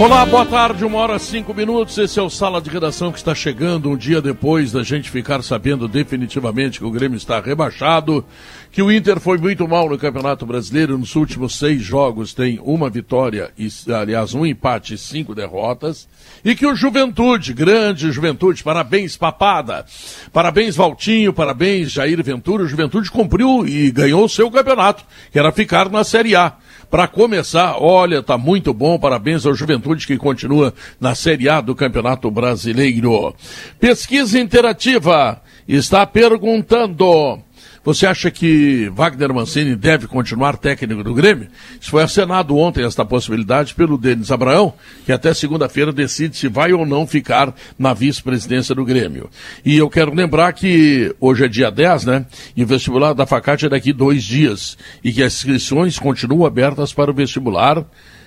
Olá, boa tarde, uma hora cinco minutos. Esse é o Sala de Redação que está chegando um dia depois da gente ficar sabendo definitivamente que o Grêmio está rebaixado, que o Inter foi muito mal no Campeonato Brasileiro. Nos últimos seis jogos tem uma vitória, e, aliás, um empate e cinco derrotas. E que o Juventude, grande Juventude, parabéns, papada. Parabéns, Valtinho, parabéns, Jair Ventura. O Juventude cumpriu e ganhou o seu campeonato, que era ficar na Série A. Para começar, olha, tá muito bom, parabéns ao Juventude que continua na Série A do Campeonato Brasileiro. Pesquisa interativa está perguntando você acha que Wagner Mancini deve continuar técnico do Grêmio? Isso foi acenado ontem, esta possibilidade, pelo Denis Abraão, que até segunda-feira decide se vai ou não ficar na vice-presidência do Grêmio. E eu quero lembrar que hoje é dia 10, né? E o vestibular da Facate é daqui dois dias. E que as inscrições continuam abertas para o vestibular.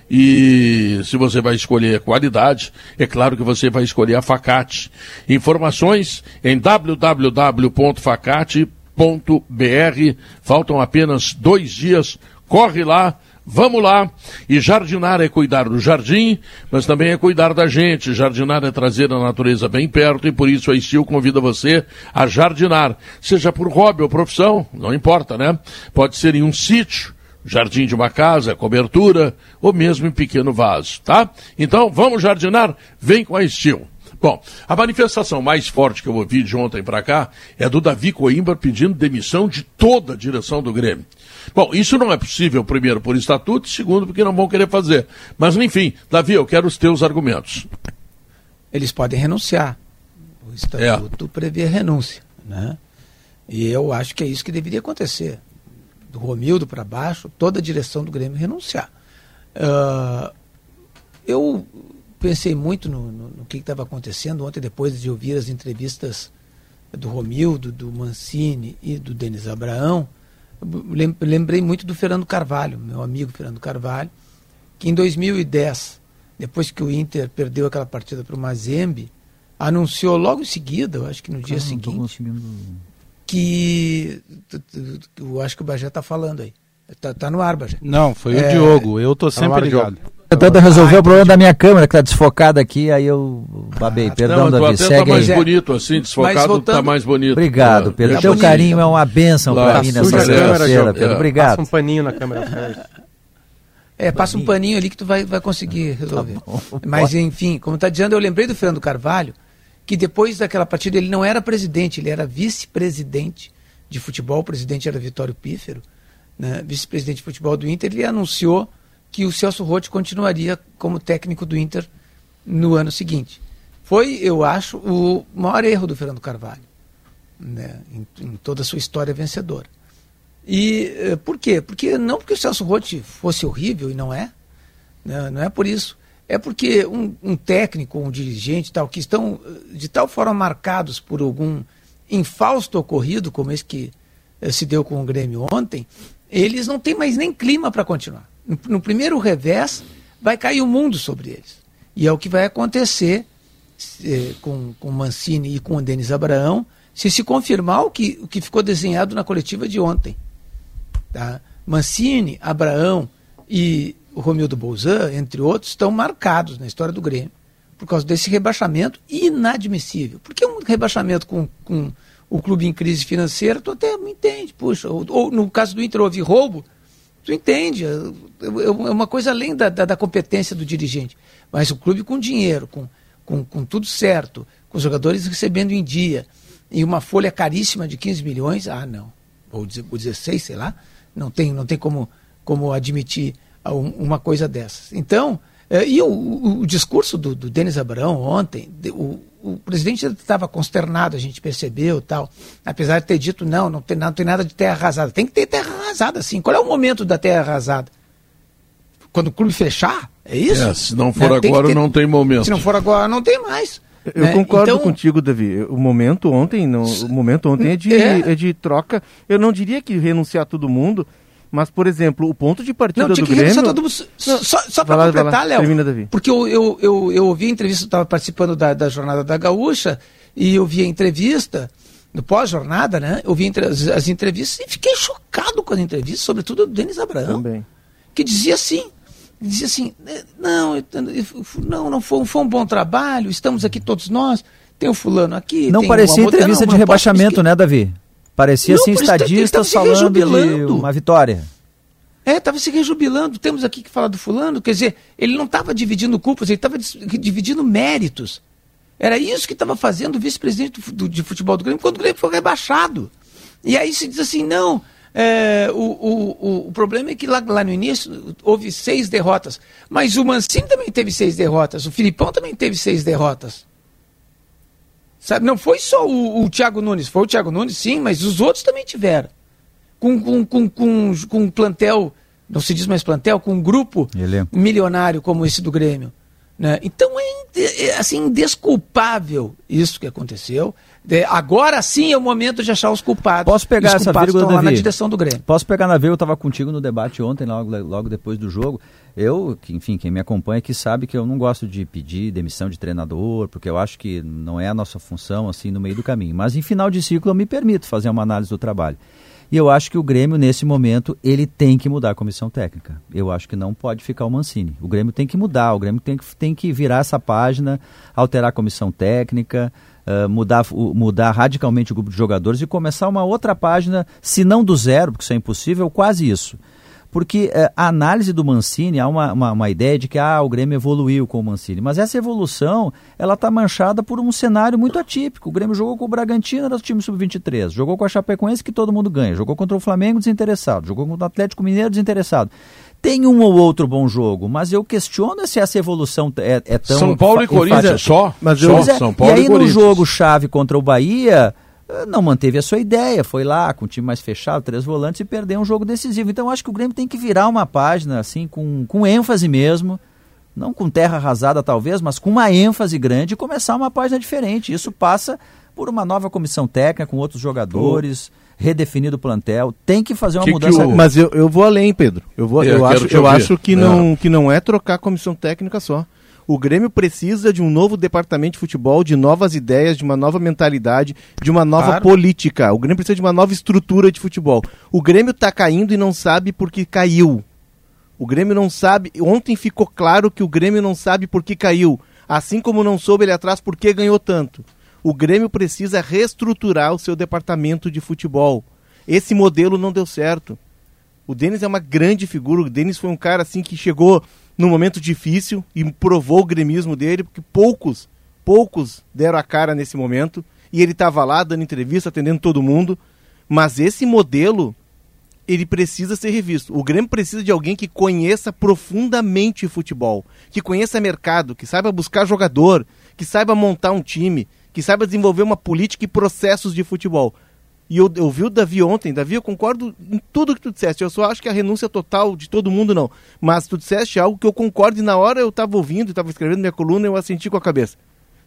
E se você vai escolher qualidade, é claro que você vai escolher a Facate. Informações em www.facate.com br Faltam apenas dois dias. Corre lá, vamos lá. E jardinar é cuidar do jardim, mas também é cuidar da gente. Jardinar é trazer a natureza bem perto e por isso a Estil convida você a jardinar. Seja por hobby ou profissão, não importa, né? Pode ser em um sítio jardim de uma casa, cobertura, ou mesmo em pequeno vaso, tá? Então, vamos jardinar? Vem com a Estil. Bom, a manifestação mais forte que eu ouvi de ontem para cá é do Davi Coimbra pedindo demissão de toda a direção do Grêmio. Bom, isso não é possível, primeiro, por estatuto, segundo, porque não vão querer fazer. Mas, enfim, Davi, eu quero os teus argumentos. Eles podem renunciar. O estatuto é. prevê renúncia. Né? E eu acho que é isso que deveria acontecer. Do Romildo para baixo, toda a direção do Grêmio renunciar. Uh, eu pensei muito no, no, no que estava acontecendo ontem, depois de ouvir as entrevistas do Romildo, do Mancini e do Denis Abraão. Lembrei muito do Fernando Carvalho, meu amigo Fernando Carvalho, que em 2010, depois que o Inter perdeu aquela partida para o Mazembe, anunciou logo em seguida, eu acho que no dia seguinte, que eu acho que o Bajé está falando aí. Está tá no ar, Bajé. Não, foi é, o Diogo, eu estou tá sempre ligado. Diogo tentando resolver o problema da minha câmera, que está desfocada aqui, aí eu babei. Ah, Perdão, não, Davi. Segue tá mais aí. bonito assim, desfocado tá voltando... tá mais bonito. Obrigado, é. Pedro. É. Teu carinho é uma bênção para mim nessa sexta-feira, Pedro. Obrigado. Passa um paninho na câmera. É, passa um paninho ali que tu vai, vai conseguir tá resolver. Tá Mas, enfim, como está dizendo, eu lembrei do Fernando Carvalho, que depois daquela partida ele não era presidente, ele era vice-presidente de futebol, o presidente era Vitório Pífero, né? vice-presidente de futebol do Inter, ele anunciou que o Celso Rotti continuaria como técnico do Inter no ano seguinte. Foi, eu acho, o maior erro do Fernando Carvalho, né, em, em, toda a sua história vencedora. E eh, por quê? Porque não porque o Celso Rotti fosse horrível, e não é, né, não é por isso. É porque um, um técnico, um dirigente tal, que estão eh, de tal forma marcados por algum infausto ocorrido, como esse que eh, se deu com o Grêmio ontem, eles não têm mais nem clima para continuar no primeiro revés, vai cair o mundo sobre eles. E é o que vai acontecer eh, com, com Mancini e com o Denis Abraão, se se confirmar o que, o que ficou desenhado na coletiva de ontem. Tá? Mancini, Abraão e Romildo Bolzan, entre outros, estão marcados na história do Grêmio por causa desse rebaixamento inadmissível. Porque um rebaixamento com, com o clube em crise financeira, tu até entende, puxa. Ou, ou no caso do Inter houve roubo, Tu entende? É, é, é uma coisa além da, da, da, competência do dirigente. Mas o clube com dinheiro, com, com, com tudo certo, com os jogadores recebendo em dia, e uma folha caríssima de 15 milhões, ah, não. Ou 16, sei lá. Não tem, não tem como, como admitir uma coisa dessas. Então, e o, o, o discurso do, do Denis Abrão ontem, o, o presidente estava consternado, a gente percebeu tal. Apesar de ter dito, não, não tem, não tem nada de terra arrasada. Tem que ter terra arrasada, sim. Qual é o momento da terra arrasada? Quando o clube fechar? É isso? É, se não for né? agora, ter... não tem momento. Se não for agora, não tem mais. Eu né? concordo então... contigo, Davi. O momento ontem, não, o momento ontem é de, é. é de troca. Eu não diria que renunciar todo mundo, Mas, por exemplo, o ponto de partida não, do Grêmio... Não, todo mundo... Só, só para completar, Léo, porque eu, eu, eu, eu ouvi a entrevista, estava participando da, da Jornada da Gaúcha, e eu vi a entrevista, no pós-jornada, né? Eu vi entre, as, as, entrevistas e fiquei chocado com as entrevistas, sobretudo do Denis Abraão, Também. que dizia assim, dizia assim, é, não, não, não foi, foi um bom trabalho, estamos aqui todos nós, tem o fulano aqui. Não parecia entrevista não, de rebaixamento, né, Davi? Parecia não, assim, estadistas falando de uma vitória. É, estava se rejubilando. Temos aqui que falar do fulano. Quer dizer, ele não estava dividindo culpas, ele estava dividindo méritos. Era isso que estava fazendo o vice-presidente de futebol do Grêmio quando o Grêmio foi rebaixado. E aí se diz assim, não, é, o, o, o, problema é que lá, lá, no início houve seis derrotas. Mas o Mancini também teve seis derrotas. O Filipão também teve seis derrotas. Sabe, não foi só o, o Thiago Nunes, foi o Thiago Nunes, sim, mas os outros também tiveram. Com, com, com, com, com um plantel, não se diz mais plantel, com um grupo Elenco. milionário como esse do Grêmio. Né? Então é, é assim, indesculpável isso que aconteceu. De, agora sim é o momento de achar os culpados. Posso pegar essa vírgula lá na direção do Grêmio. Posso pegar na vírgula, eu estava contigo no debate ontem, logo, logo depois do jogo. Eu, enfim, quem me acompanha que sabe que eu não gosto de pedir demissão de treinador, porque eu acho que não é a nossa função assim no meio do caminho. Mas em final de ciclo eu me permito fazer uma análise do trabalho. E eu acho que o Grêmio, nesse momento, ele tem que mudar a comissão técnica. Eu acho que não pode ficar o Mancini. O Grêmio tem que mudar, o Grêmio tem que, tem que virar essa página, alterar a comissão técnica, uh, mudar, mudar radicalmente o grupo de jogadores e começar uma outra página, se não do zero, porque isso é impossível, quase isso porque é, a análise do Mancini, há uma, uma, uma, ideia de que ah, o Grêmio evoluiu com o Mancini, mas essa evolução ela está manchada por um cenário muito atípico. O Grêmio jogou com o Bragantino, era o time sub-23, jogou com a Chapecoense, que todo mundo ganha, jogou contra o Flamengo, desinteressado, jogou contra o Atlético Mineiro, desinteressado. Tem um ou outro bom jogo, mas eu questiono se essa evolução é, é tão. São Paulo e Corinthians é só. Mas eu, só, é, São Paulo e aí e no jogo chave contra o Bahia, eh, não manteve a sua ideia, foi lá com o time mais fechado, três volantes e perdeu um jogo decisivo. Então acho que o Grêmio tem que virar uma página assim com, com ênfase mesmo, não com terra arrasada talvez, mas com uma ênfase grande e começar uma página diferente. Isso passa por uma nova comissão técnica com outros jogadores, oh. Redefinido o plantel, tem que fazer uma que mudança. Que o... Mas eu, eu vou além, Pedro. Eu vou, eu, eu acho, eu acho que não, que não é trocar a comissão técnica só. O Grêmio precisa de um novo departamento de futebol, de novas ideias, de uma nova mentalidade, de uma nova claro. política. O Grêmio precisa de uma nova estrutura de futebol. O Grêmio está caindo e não sabe por que caiu. O Grêmio não sabe. Ontem ficou claro que o Grêmio não sabe por que caiu. Assim como não soube ele atrás por que ganhou tanto. O Grêmio precisa reestruturar o seu departamento de futebol. Esse modelo não deu certo. O Denis é uma grande figura. O Denis foi um cara assim que chegou num momento difícil e provou o gremismo dele, porque poucos, poucos deram a cara nesse momento. E ele estava lá dando entrevista, atendendo todo mundo. Mas esse modelo, ele precisa ser revisto. O Grêmio precisa de alguém que conheça profundamente futebol, que conheça mercado, que saiba buscar jogador, que saiba montar um time, que saiba desenvolver uma política e processos de futebol. E eu, eu vi o Davi ontem, Davi, eu concordo em tudo que tu disseste. Eu só acho que a renúncia total de todo mundo não. Mas tu disseste algo que eu concordo e na hora eu estava ouvindo, estava escrevendo minha coluna, eu assenti com a cabeça.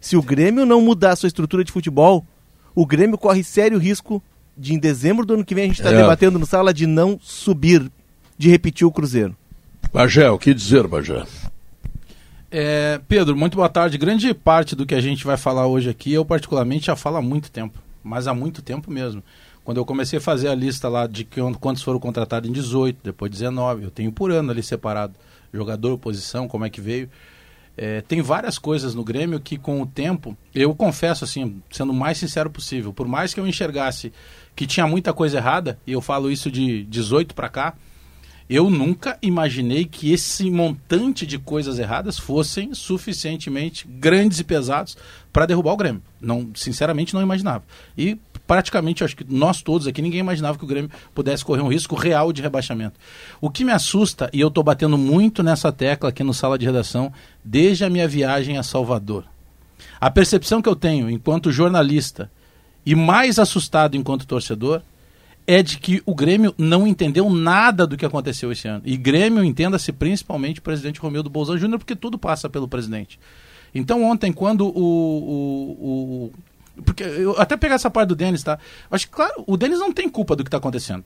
Se o Grêmio não mudar a sua estrutura de futebol, o Grêmio corre sério risco de em dezembro do ano que vem a gente estar tá é. debatendo no sala de não subir, de repetir o Cruzeiro. Bagé, o que dizer, Bagé? É, Pedro, muito boa tarde. Grande parte do que a gente vai falar hoje aqui, eu particularmente já falo há muito tempo mas há muito tempo mesmo. Quando eu comecei a fazer a lista lá de quantos foram contratados em 18, depois 19, eu tenho por ano ali separado jogador, posição, como é que veio. É, tem várias coisas no Grêmio que com o tempo, eu confesso assim, sendo o mais sincero possível, por mais que eu enxergasse que tinha muita coisa errada, e eu falo isso de 18 para cá, eu nunca imaginei que esse montante de coisas erradas fossem suficientemente grandes e pesados para derrubar o Grêmio. Não, sinceramente, não imaginava. E praticamente, acho que nós todos aqui, ninguém imaginava que o Grêmio pudesse correr um risco real de rebaixamento. O que me assusta, e eu estou batendo muito nessa tecla aqui no sala de redação, desde a minha viagem a Salvador. A percepção que eu tenho enquanto jornalista e mais assustado enquanto torcedor é de que o Grêmio não entendeu nada do que aconteceu esse ano. E Grêmio entenda-se principalmente o presidente Romildo Bolzano Júnior, porque tudo passa pelo presidente. Então ontem, quando o, o, o porque eu até pegar essa parte do Denis, tá? Acho que, claro, o Denis não tem culpa do que está acontecendo.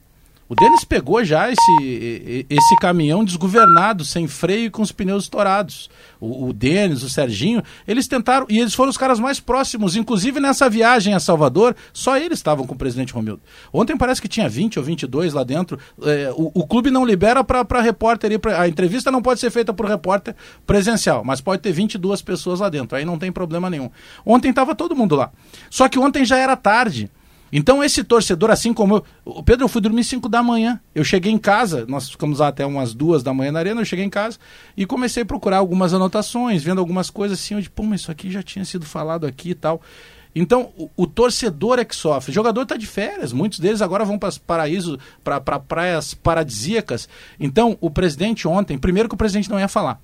O Denis pegou já esse, esse caminhão desgovernado, sem freio e com os pneus estourados. O, o Denis, o Serginho, eles tentaram, e eles foram os caras mais próximos, inclusive nessa viagem a Salvador, só eles estavam com o presidente Romildo. Ontem parece que tinha 20 ou 22 lá dentro. É, o, o, clube não libera para repórter, ir pra, a entrevista não pode ser feita por repórter presencial, mas pode ter 22 pessoas lá dentro, aí não tem problema nenhum. Ontem estava todo mundo lá. Só que ontem já era tarde. Então, esse torcedor, assim como eu. O Pedro, eu fui dormir 5 da manhã. Eu cheguei em casa, nós ficamos lá até umas duas da manhã na arena. Eu cheguei em casa e comecei a procurar algumas anotações, vendo algumas coisas assim. Disse, pô, mas isso aqui já tinha sido falado aqui e tal. Então, o, o torcedor é que sofre. O jogador está de férias, muitos deles agora vão para paraísos, para pra praias paradisíacas. Então, o presidente ontem, primeiro que o presidente não ia falar.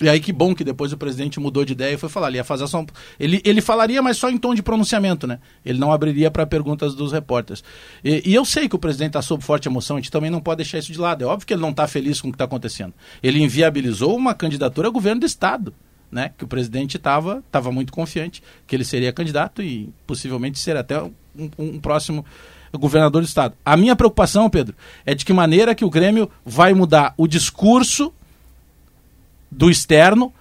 E aí que bom que depois o presidente mudou de ideia e foi falar. Ele ia fazer só um... ele, ele falaria, mas só em tom de pronunciamento, né? Ele não abriria para perguntas dos repórteres. E, e, eu sei que o presidente está sob forte emoção, a gente também não pode deixar isso de lado. É óbvio que ele não está feliz com o que está acontecendo. Ele inviabilizou uma candidatura a governo do Estado. Né, que o presidente estava tava muito confiante que ele seria candidato e possivelmente ser até um, um próximo governador do estado. A minha preocupação, Pedro, é de que maneira que o Grêmio vai mudar o discurso do externo,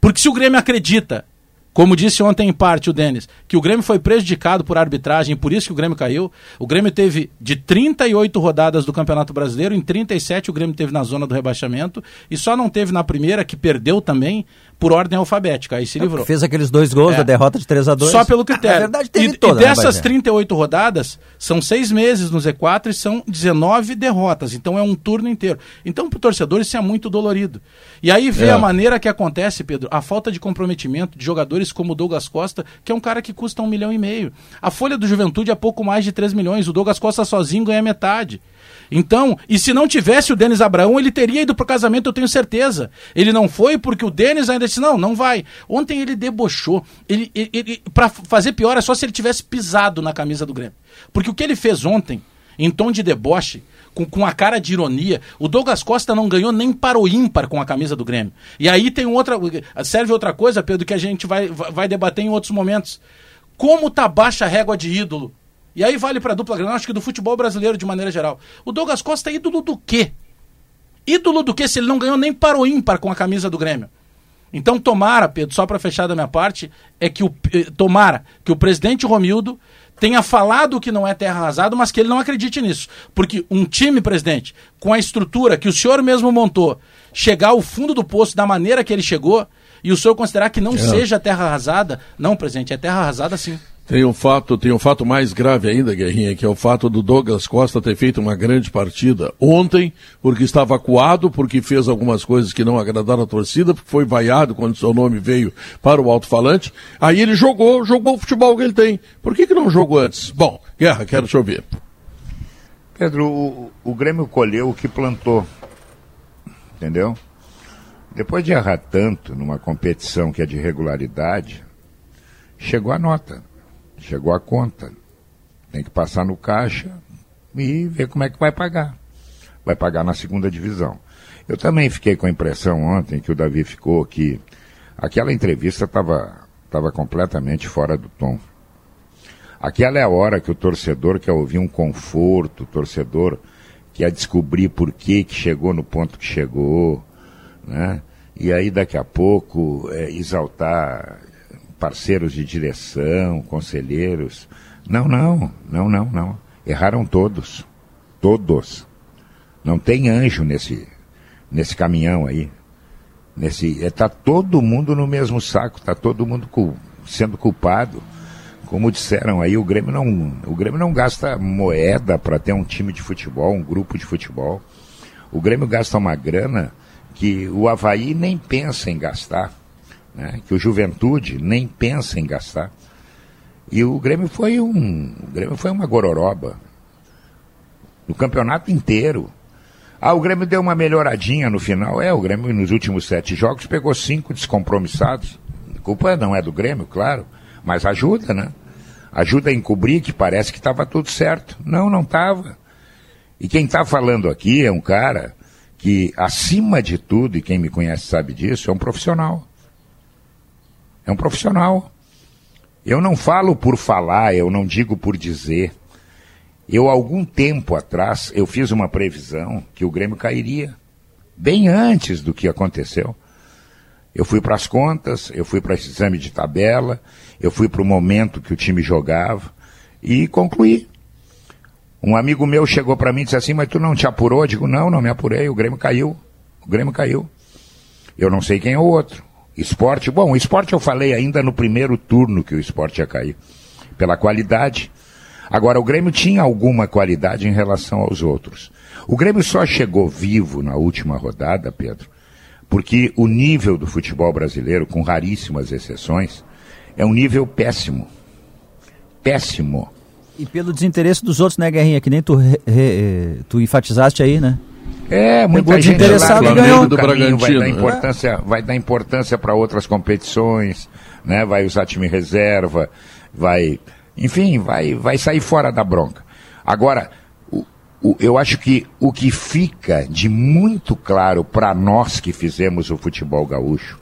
porque se o Grêmio acredita, como disse ontem em parte o Denis, que o Grêmio foi prejudicado por arbitragem por isso que o Grêmio caiu, o Grêmio teve de 38 rodadas do Campeonato Brasileiro, em 37 o Grêmio teve na zona do rebaixamento e só não teve na primeira, que perdeu também, por ordem alfabética. Aí se é, livrou. Fez aqueles dois gols é. da derrota de 3 a 2 Só pelo critério. Na verdade, teve e, toda, e né, dessas né, 38 rodadas, são seis meses no Z4 e são 19 derrotas. Então é um turno inteiro. Então, para o torcedor, isso é muito dolorido. E aí vê é. a maneira que acontece, Pedro, a falta de comprometimento de jogadores como o Douglas Costa, que é um cara que custa um milhão e meio. A folha do Juventude é pouco mais de 3 milhões. O Douglas Costa sozinho ganha metade. Então, e se não tivesse o Denis Abraão, ele teria ido pro casamento, eu tenho certeza. Ele não foi porque o Denis ainda disse: não, não vai. Ontem ele debochou. Ele, ele, ele para fazer pior, é só se ele tivesse pisado na camisa do Grêmio. Porque o que ele fez ontem, em tom de deboche, com, com a cara de ironia, o Douglas Costa não ganhou nem para o ímpar com a camisa do Grêmio. E aí tem outra. Serve outra coisa, Pedro, que a gente vai, vai debater em outros momentos. Como tá baixa a régua de ídolo e aí vale para a dupla Grenal, acho que do futebol brasileiro de maneira geral. O Douglas Costa é ídolo do quê? Ídolo do quê se ele não ganhou nem para o ímpar com a camisa do Grêmio? Então tomara, Pedro, só para fechar da minha parte, é que o eh, tomara que o presidente Romildo tenha falado que não é terra arrasada, mas que ele não acredite nisso. Porque um time, presidente, com a estrutura que o senhor mesmo montou, chegar ao fundo do poço da maneira que ele chegou, e o senhor considerar que não é. seja terra arrasada, não, presidente, é terra arrasada sim. Tem um fato, tem um fato mais grave ainda, Guerrinha, que é o fato do Douglas Costa ter feito uma grande partida ontem, porque estava acuado, porque fez algumas coisas que não agradaram a torcida, porque foi vaiado quando seu nome veio para o alto-falante. Aí ele jogou, jogou o futebol que ele tem. Por que, que não jogou antes? Bom, Guerra, quero te ouvir. Pedro, o, o Grêmio colheu o que plantou. Entendeu? Depois de errar tanto numa competição que é de regularidade, chegou a nota chegou a conta. Tem que passar no caixa e ver como é que vai pagar. Vai pagar na segunda divisão. Eu também fiquei com a impressão ontem que o Davi ficou que aquela entrevista estava tava completamente fora do tom. Aquela é a hora que o torcedor quer ouvir um conforto, o torcedor quer descobrir por que, que chegou no ponto que chegou, né? E aí daqui a pouco é, exaltar parceiros de direção, conselheiros. Não, não, não, não, não. Erraram todos. Todos. Não tem anjo nesse, nesse caminhão aí. Nesse, está é, todo mundo no mesmo saco, está todo mundo cu, sendo culpado. Como disseram aí, o Grêmio não, o Grêmio não gasta moeda para ter um time de futebol, um grupo de futebol. O Grêmio gasta uma grana que o Havaí nem pensa em gastar né, que o Juventude nem pensa em gastar. E o Grêmio foi um, Grêmio foi uma gororoba no campeonato inteiro. Ah, o Grêmio deu uma melhoradinha no final. É, o Grêmio nos últimos sete jogos pegou cinco descompromissados. A culpa não é do Grêmio, claro, mas ajuda, né? Ajuda a encobrir que parece que estava tudo certo. Não, não estava. E quem está falando aqui é um cara que, acima de tudo, e quem me conhece sabe disso, é um profissional. É um profissional. Eu não falo por falar, eu não digo por dizer. Eu, algum tempo atrás, eu fiz uma previsão que o Grêmio cairia, bem antes do que aconteceu. Eu fui para as contas, eu fui para esse exame de tabela, eu fui para o momento que o time jogava e concluí. Um amigo meu chegou para mim e disse assim, mas tu não te apurou? Eu digo, não, não me apurei, o Grêmio caiu. O Grêmio caiu. Eu não sei quem é o outro. Esporte, bom, esporte eu falei ainda no primeiro turno que o esporte ia cair. Pela qualidade. Agora, o Grêmio tinha alguma qualidade em relação aos outros. O Grêmio só chegou vivo na última rodada, Pedro, porque o nível do futebol brasileiro, com raríssimas exceções, é um nível péssimo. Péssimo. E pelo desinteresse dos outros, né, Guerrinha? Que nem tu, re, re, tu enfatizaste aí, né? É, muita Pegou gente interessado lá ganhou. do caminho, vai Bragantino, dar importância, vai dar importância para outras competições, né? Vai usar time reserva, vai, enfim, vai, vai sair fora da bronca. Agora, o, o, eu acho que o que fica de muito claro para nós que fizemos o futebol gaúcho,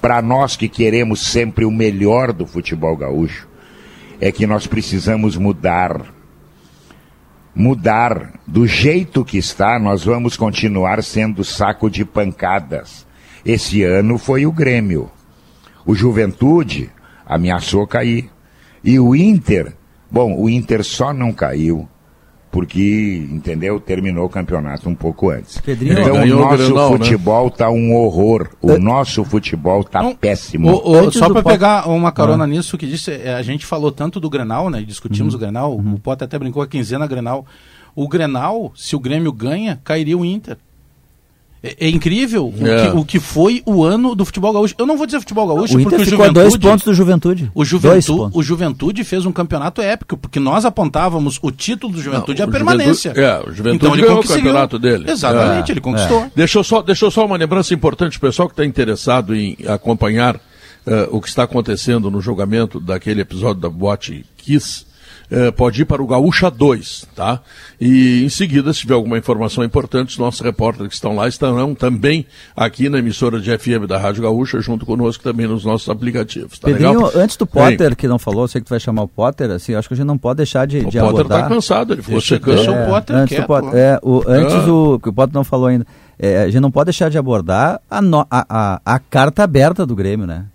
para nós que queremos sempre o melhor do futebol gaúcho, é que nós precisamos mudar mudar do jeito que está, nós vamos continuar sendo saco de pancadas. Esse ano foi o Grêmio. O Juventude ameaçou cair. E o Inter, bom, o Inter só não caiu porque, entendeu, terminou o campeonato um pouco antes. Pedrinho, então o nosso Grenal, né? futebol tá um horror. O nosso futebol tá Não, péssimo. O- o- só para pegar uma carona nisso que disse, é, a gente falou tanto do Grenal, né? Discutimos o Grenal, o Potter até brincou a quinzena Grenal. O Grenal, se o Grêmio ganha, cairia o Inter. É, é incrível o É. que, o que foi o ano do futebol gaúcho. Eu não vou dizer futebol gaúcho o porque Inter o ficou Juventude, dois pontos do Juventude. o, Juventude, o Juventude fez um campeonato épico, porque nós apontávamos o título do Juventude e a o permanência. Juventude- é, o Juventude então ele ganhou o campeonato dele. Exatamente, É, ele conquistou. Deixa eu, só, deixa eu só uma lembrança importante, o pessoal que está interessado em acompanhar eh, o que está acontecendo no julgamento daquele episódio da Boate Kiss, eh, pode ir para o Gaúcha 2, tá? E em seguida, se tiver alguma informação importante, os nossos repórteres que estão lá estarão também aqui na emissora de FM da Rádio Gaúcha, junto conosco também nos nossos aplicativos, tá Pedrinho, legal? antes do Potter, que não falou, eu sei que tu vai chamar o Potter, assim, acho que a gente não pode deixar de, O de Potter abordar. está cansado, ele ficou Deixa- secando. deixa o Potter antes quieto do Potter, é, o, antes Ah. o que o Potter não falou ainda, é, a gente não pode deixar de abordar a, no- a, a, a carta aberta do Grêmio, né?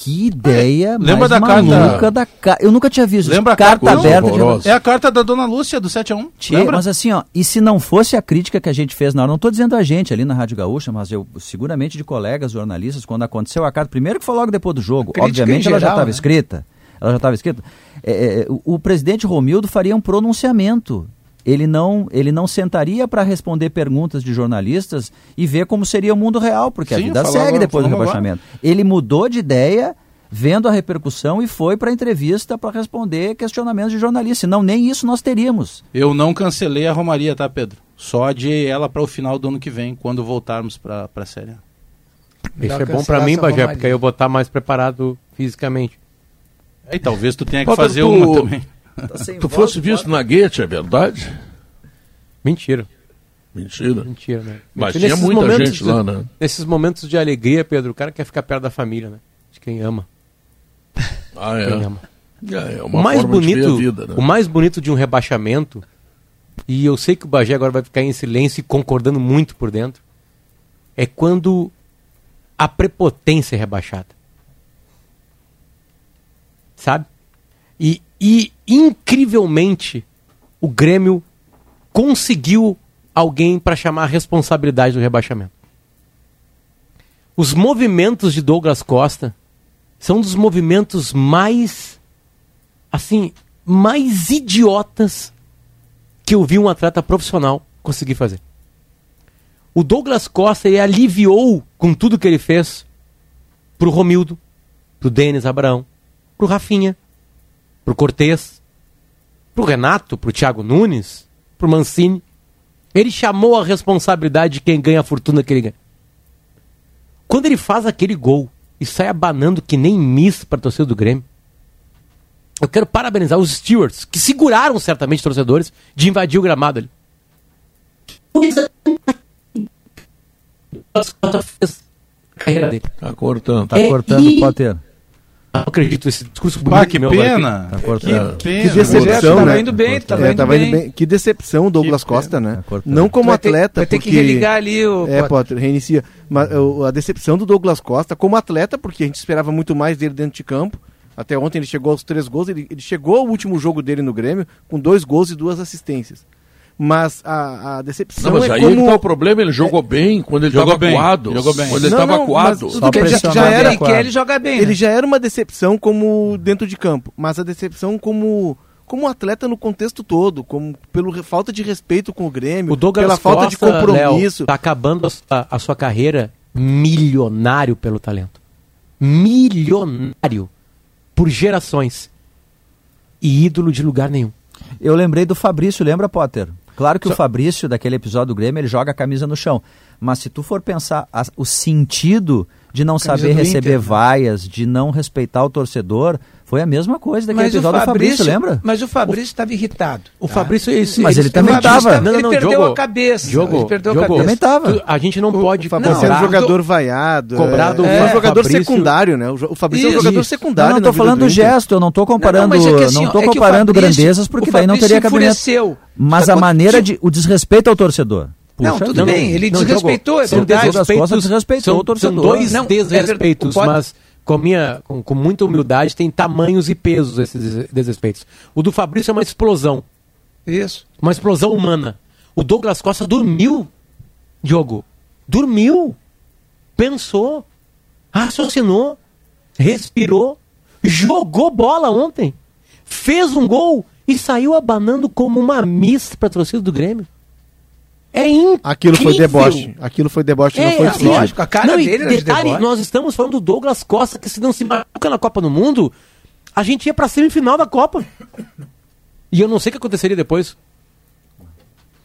Que ideia lembra mais da carta- maluca da carta. Eu nunca tinha visto Lembra a carta carta- aberta. de-. É a carta da Dona Lúcia do 7 a 1 Tchê, Lembra? mas assim, ó, e se não fosse a crítica que a gente fez na hora, não estou dizendo a gente ali na Rádio Gaúcha, mas eu seguramente de colegas jornalistas, quando aconteceu a carta, primeiro que foi logo depois do jogo, obviamente em ela já geral, estava né? escrita, ela já estava escrita. É, é, o, o presidente Romildo faria um pronunciamento. Ele não, ele não sentaria para responder perguntas de jornalistas e ver como seria o mundo real, porque a Sim, vida falava- segue depois do rebaixamento. Ele mudou de ideia vendo a repercussão e foi para a entrevista para responder questionamentos de jornalistas. Senão nem isso nós teríamos. Eu não cancelei a Romaria, tá, Pedro? Só adiei ela para o final do ano que vem, quando voltarmos para a série. A. Isso é bom pra cancelar mim, Romaria. porque aí eu vou estar mais preparado fisicamente. E talvez tu tenha que Potter, fazer tu- uma também. Tu fosse visto na Guete, é verdade? Mentira, Mentira. mentira, né? Mas Mentira. tinha Nesses muita momentos gente de- lá, né? Nesses momentos de alegria, Pedro, o cara quer ficar perto da família, né? De quem ama. Ah, Quem é. ama. É, é O uma mais forma de ver bonito, a vida, né? o mais bonito de um rebaixamento, e eu sei que o Bagé agora vai ficar em silêncio e concordando muito por dentro, é quando a prepotência é rebaixada. Sabe? E, e incrivelmente o Grêmio conseguiu alguém para chamar a responsabilidade do rebaixamento. Os movimentos de Douglas Costa são dos movimentos mais assim, mais idiotas que eu vi um atleta profissional conseguir fazer. O Douglas Costa ele aliviou com tudo que ele fez pro Romildo, pro Denis Abraão, pro Rafinha, pro Cortez, pro Renato, pro Thiago Nunes, pro Mancini. Ele chamou a responsabilidade de quem ganha a fortuna que ele ganha. Quando ele faz aquele gol e sai abanando que nem miss para torcida do Grêmio, eu quero parabenizar os stewards, que seguraram certamente torcedores de invadir o gramado ali. fez a carreira dele. Tá cortando. Tá É, cortando e- o Potter. Não acredito nesse discurso bonito que meu pena. Tá que pena. Que decepção, né? Indo bem, tá é, tava indo bem. Que decepção Douglas que Costa, né? Tá Não como atleta, vai ter que religar ali o É, Potter, reinicia. Mas a decepção do Douglas Costa como atleta, porque a gente esperava muito mais dele dentro de campo. Até ontem ele chegou aos três gols, ele, ele chegou ao último jogo dele no Grêmio com dois gols e duas assistências mas a, a decepção não, mas é aí como... tá o problema, ele jogou é... bem quando ele jogou bem, coado. Jogou bem. Quando ele estava coado. Só que ele já, já era, que ele joga bem. Ele né? já era uma decepção como dentro de campo, mas a decepção como como atleta no contexto todo, como pelo falta de respeito com o Grêmio, o Douglas pela falta Costa, de compromisso. Está acabando a, a sua carreira milionário pelo talento. Milionário por gerações. E ídolo de lugar nenhum. Eu lembrei do Fabrício, lembra, Potter? Claro que Só... o Fabrício, daquele episódio do Grêmio, ele joga a camisa no chão. Mas se tu for pensar a, o sentido de não camisa saber receber Inter, né? vaias, de não respeitar o torcedor, foi a mesma coisa daquele mas episódio Fabrício, do Fabrício, lembra? Mas o Fabrício estava irritado. O tá? Fabrício, esse, mas ele, ele também estava. Não, não, não, ele perdeu a cabeça. Jogou, ele perdeu jogou. a cabeça. Também estava. A gente não o, pode o Fabrício era um jogador vaiado. Cobrado é, é um jogador Fabrício... secundário, né? O Fabrício isso, é um jogador secundário. Não, não tô falando do gesto, eu não tô comparando, não, não, é assim, tô é comparando grandezas porque daí não teria cabimento. Mas a maneira de o desrespeito ao torcedor. Puxa, não, tudo bem, ele desrespeitou, é verdade. São dois desrespeitos, mas com, minha, com, com, muita humildade, tem tamanhos e pesos esses desrespeitos. O do Fabrício é uma explosão. Isso. Uma explosão humana. O Douglas Costa dormiu, Diogo. Dormiu. Pensou. Raciocinou. Respirou. Jogou bola ontem. Fez um gol e saiu abanando como uma miss para a torcida do Grêmio. É incrível. Aquilo foi deboche. Aquilo foi deboche, é, não foi lógico. A cara não, dele era detalhe, de nós estamos falando do Douglas Costa, que se não se machuca na Copa do Mundo, a gente ia pra semifinal da Copa. E eu não sei o que aconteceria depois.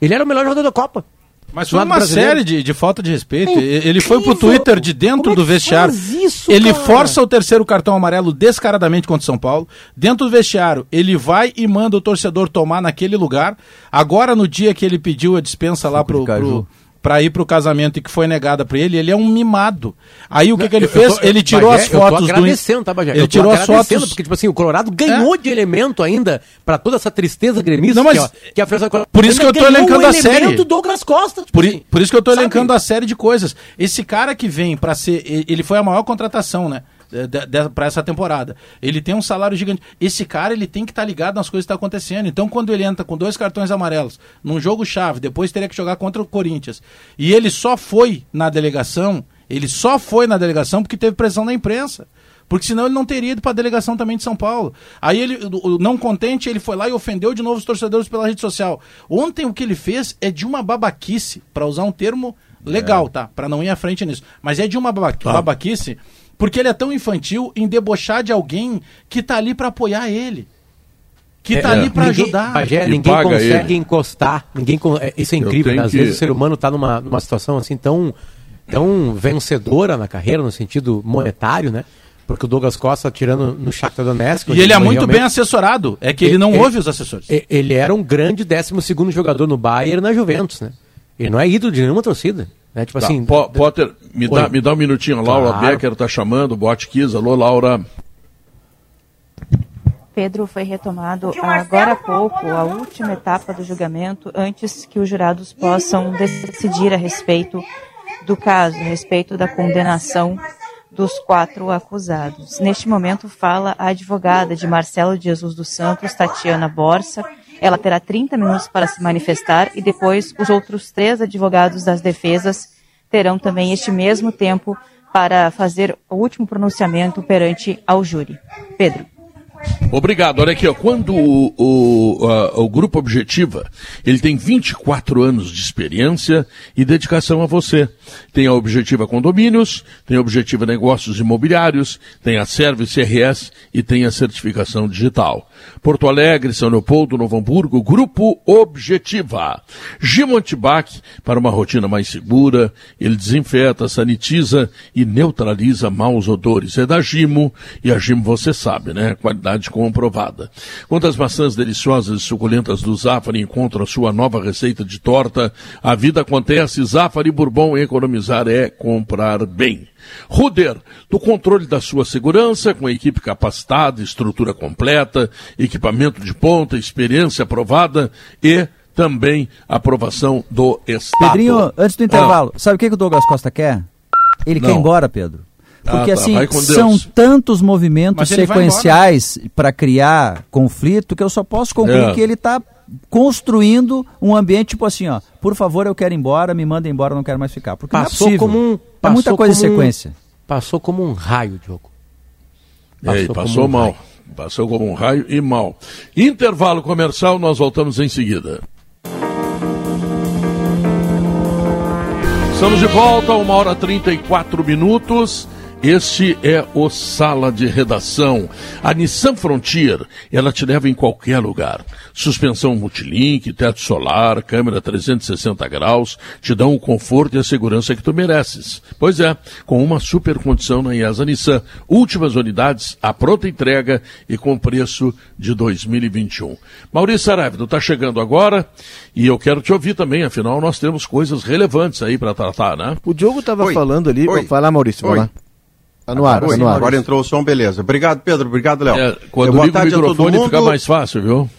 Ele era o melhor jogador da Copa. Mas foi uma brasileiro. série de, de falta de respeito. É ele foi pro Twitter de dentro é do vestiário. Isso, ele cara? força o terceiro cartão amarelo descaradamente contra o São Paulo. Dentro do vestiário, ele vai e manda o torcedor tomar naquele lugar. Agora, no dia que ele pediu a dispensa lá pro, pro, para ir pro casamento e que foi negada para ele, ele é um mimado. Aí o que, que ele fez? Tô, ele tirou Bagé, as fotos eu tô agradecendo, do... tá, Bagé? Ele tirou as fotos porque tipo assim, o Colorado ganhou é? de elemento ainda para toda essa tristeza gremista Não, mas que, ó, que a França Por isso que eu tô elencando a série. Douglas Costa. Tipo por, assim, por isso que eu tô sabe? elencando a série de coisas. Esse cara que vem para ser, ele foi a maior contratação, né? Para essa temporada. Ele tem um salário gigante. Esse cara ele tem que estar tá ligado nas coisas que estão tá acontecendo. Então, quando ele entra com dois cartões amarelos num jogo chave, depois teria que jogar contra o Corinthians, e ele só foi na delegação, ele só foi na delegação porque teve pressão da imprensa. Porque senão ele não teria ido para a delegação também de São Paulo. Aí ele, não contente, ele foi lá e ofendeu de novo os torcedores pela rede social. Ontem o que ele fez é de uma babaquice, para usar um termo legal, é. tá? Para não ir à frente nisso. Mas é de uma babaquice porque ele é tão infantil em debochar de alguém que tá ali para apoiar ele. Que tá é, ali para ajudar. Bagé, ninguém consegue ele. encostar. Ninguém, é, isso é incrível, né? Às que... vezes o ser humano tá numa, numa situação assim tão, tão vencedora na carreira, no sentido monetário, né? Porque o Douglas Costa tirando no Shakhtar Donetsk... E ele é muito realmente... bem assessorado. É que ele, ele não ele, ouve os assessores. Ele era um grande 12 segundo jogador no Bayern na Juventus, né? Ele não é ídolo de nenhuma torcida. Né? Tipo tá. assim. Potter, me dá, me dá um minutinho. Laura claro. Becker está chamando, Bote Kiss. Alô, Laura. Pedro foi retomado agora há pouco, a última etapa do julgamento, antes que os jurados possam decidir a respeito do caso, a respeito da condenação dos quatro acusados. Neste momento fala a advogada de Marcelo Jesus dos Santos, Tatiana Borsa, ela terá 30 minutos para se manifestar e depois os outros três advogados das defesas terão também este mesmo tempo para fazer o último pronunciamento perante ao júri. Pedro. Obrigado. Olha aqui, ó, quando o, o, a, o Grupo Objetiva, ele tem 24 anos de experiência e dedicação a você. Tem a Objetiva Condomínios, tem a Objetiva Negócios Imobiliários, tem a Service RS e tem a certificação digital. Porto Alegre, São Leopoldo, Novo Hamburgo, Grupo Objetiva. Gimontibac, para uma rotina mais segura, ele desinfeta, sanitiza e neutraliza maus odores. É da Gimo, e a Gimo você sabe, né? Qualidade comprovada. Quando as maçãs deliciosas e suculentas do Zafari encontram sua nova receita de torta, a vida acontece. Zafari Bourbon economizar é comprar bem. Ruder, do controle da sua segurança, com equipe capacitada, estrutura completa, equipamento de ponta, experiência aprovada e também aprovação do Estado. Pedrinho, antes do intervalo, ah. sabe o que, que o Douglas Costa quer? Ele Não. quer ir embora, Pedro. Porque ah, tá. assim, são tantos movimentos sequenciais para criar conflito que eu só posso concluir é. que ele está construindo um ambiente tipo assim, ó, por favor, eu quero ir embora, me manda embora, eu não quero mais ficar. Porque passou não é como um, é muita coisa em sequência. Um, passou como um raio, Diogo. Passou, Ei, passou um mal. Raio. Passou como um raio e mal. Intervalo comercial, nós voltamos em seguida. Estamos de volta, uma hora trinta e quatro minutos. Este é o Sala de Redação. A Nissan Frontier, ela te leva em qualquer lugar. Suspensão multilink, teto solar, câmera 360 graus, te dão o conforto e a segurança que tu mereces. Pois é, com uma super condição na IESA Nissan. Últimas unidades, a pronta entrega e com preço de 2021. Maurício Saraiva, está chegando agora e eu quero te ouvir também, afinal nós temos coisas relevantes aí para tratar, né? O Diogo estava falando ali, Oi. vai lá Maurício, vai lá. Tá no ar, tá no ar. Agora entrou o som, beleza. Obrigado, Pedro. Obrigado, Léo. É, quando é, liga o microfone fica mais fácil, viu?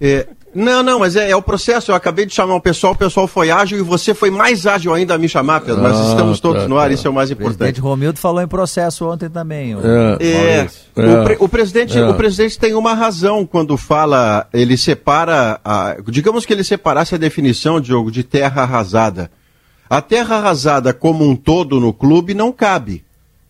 É, não, não, mas é, é, o processo. Eu acabei de chamar o pessoal, o pessoal foi ágil e você foi mais ágil ainda a me chamar, Pedro. Mas ah, estamos todos tá, no ar, tá. isso é o mais importante. O presidente Romildo falou em processo ontem também. O, é, é, o, pre, o, presidente, é. o presidente tem uma razão quando fala, ele separa, a, digamos que ele separasse a definição, Diogo, de terra arrasada. A terra arrasada como um todo no clube não cabe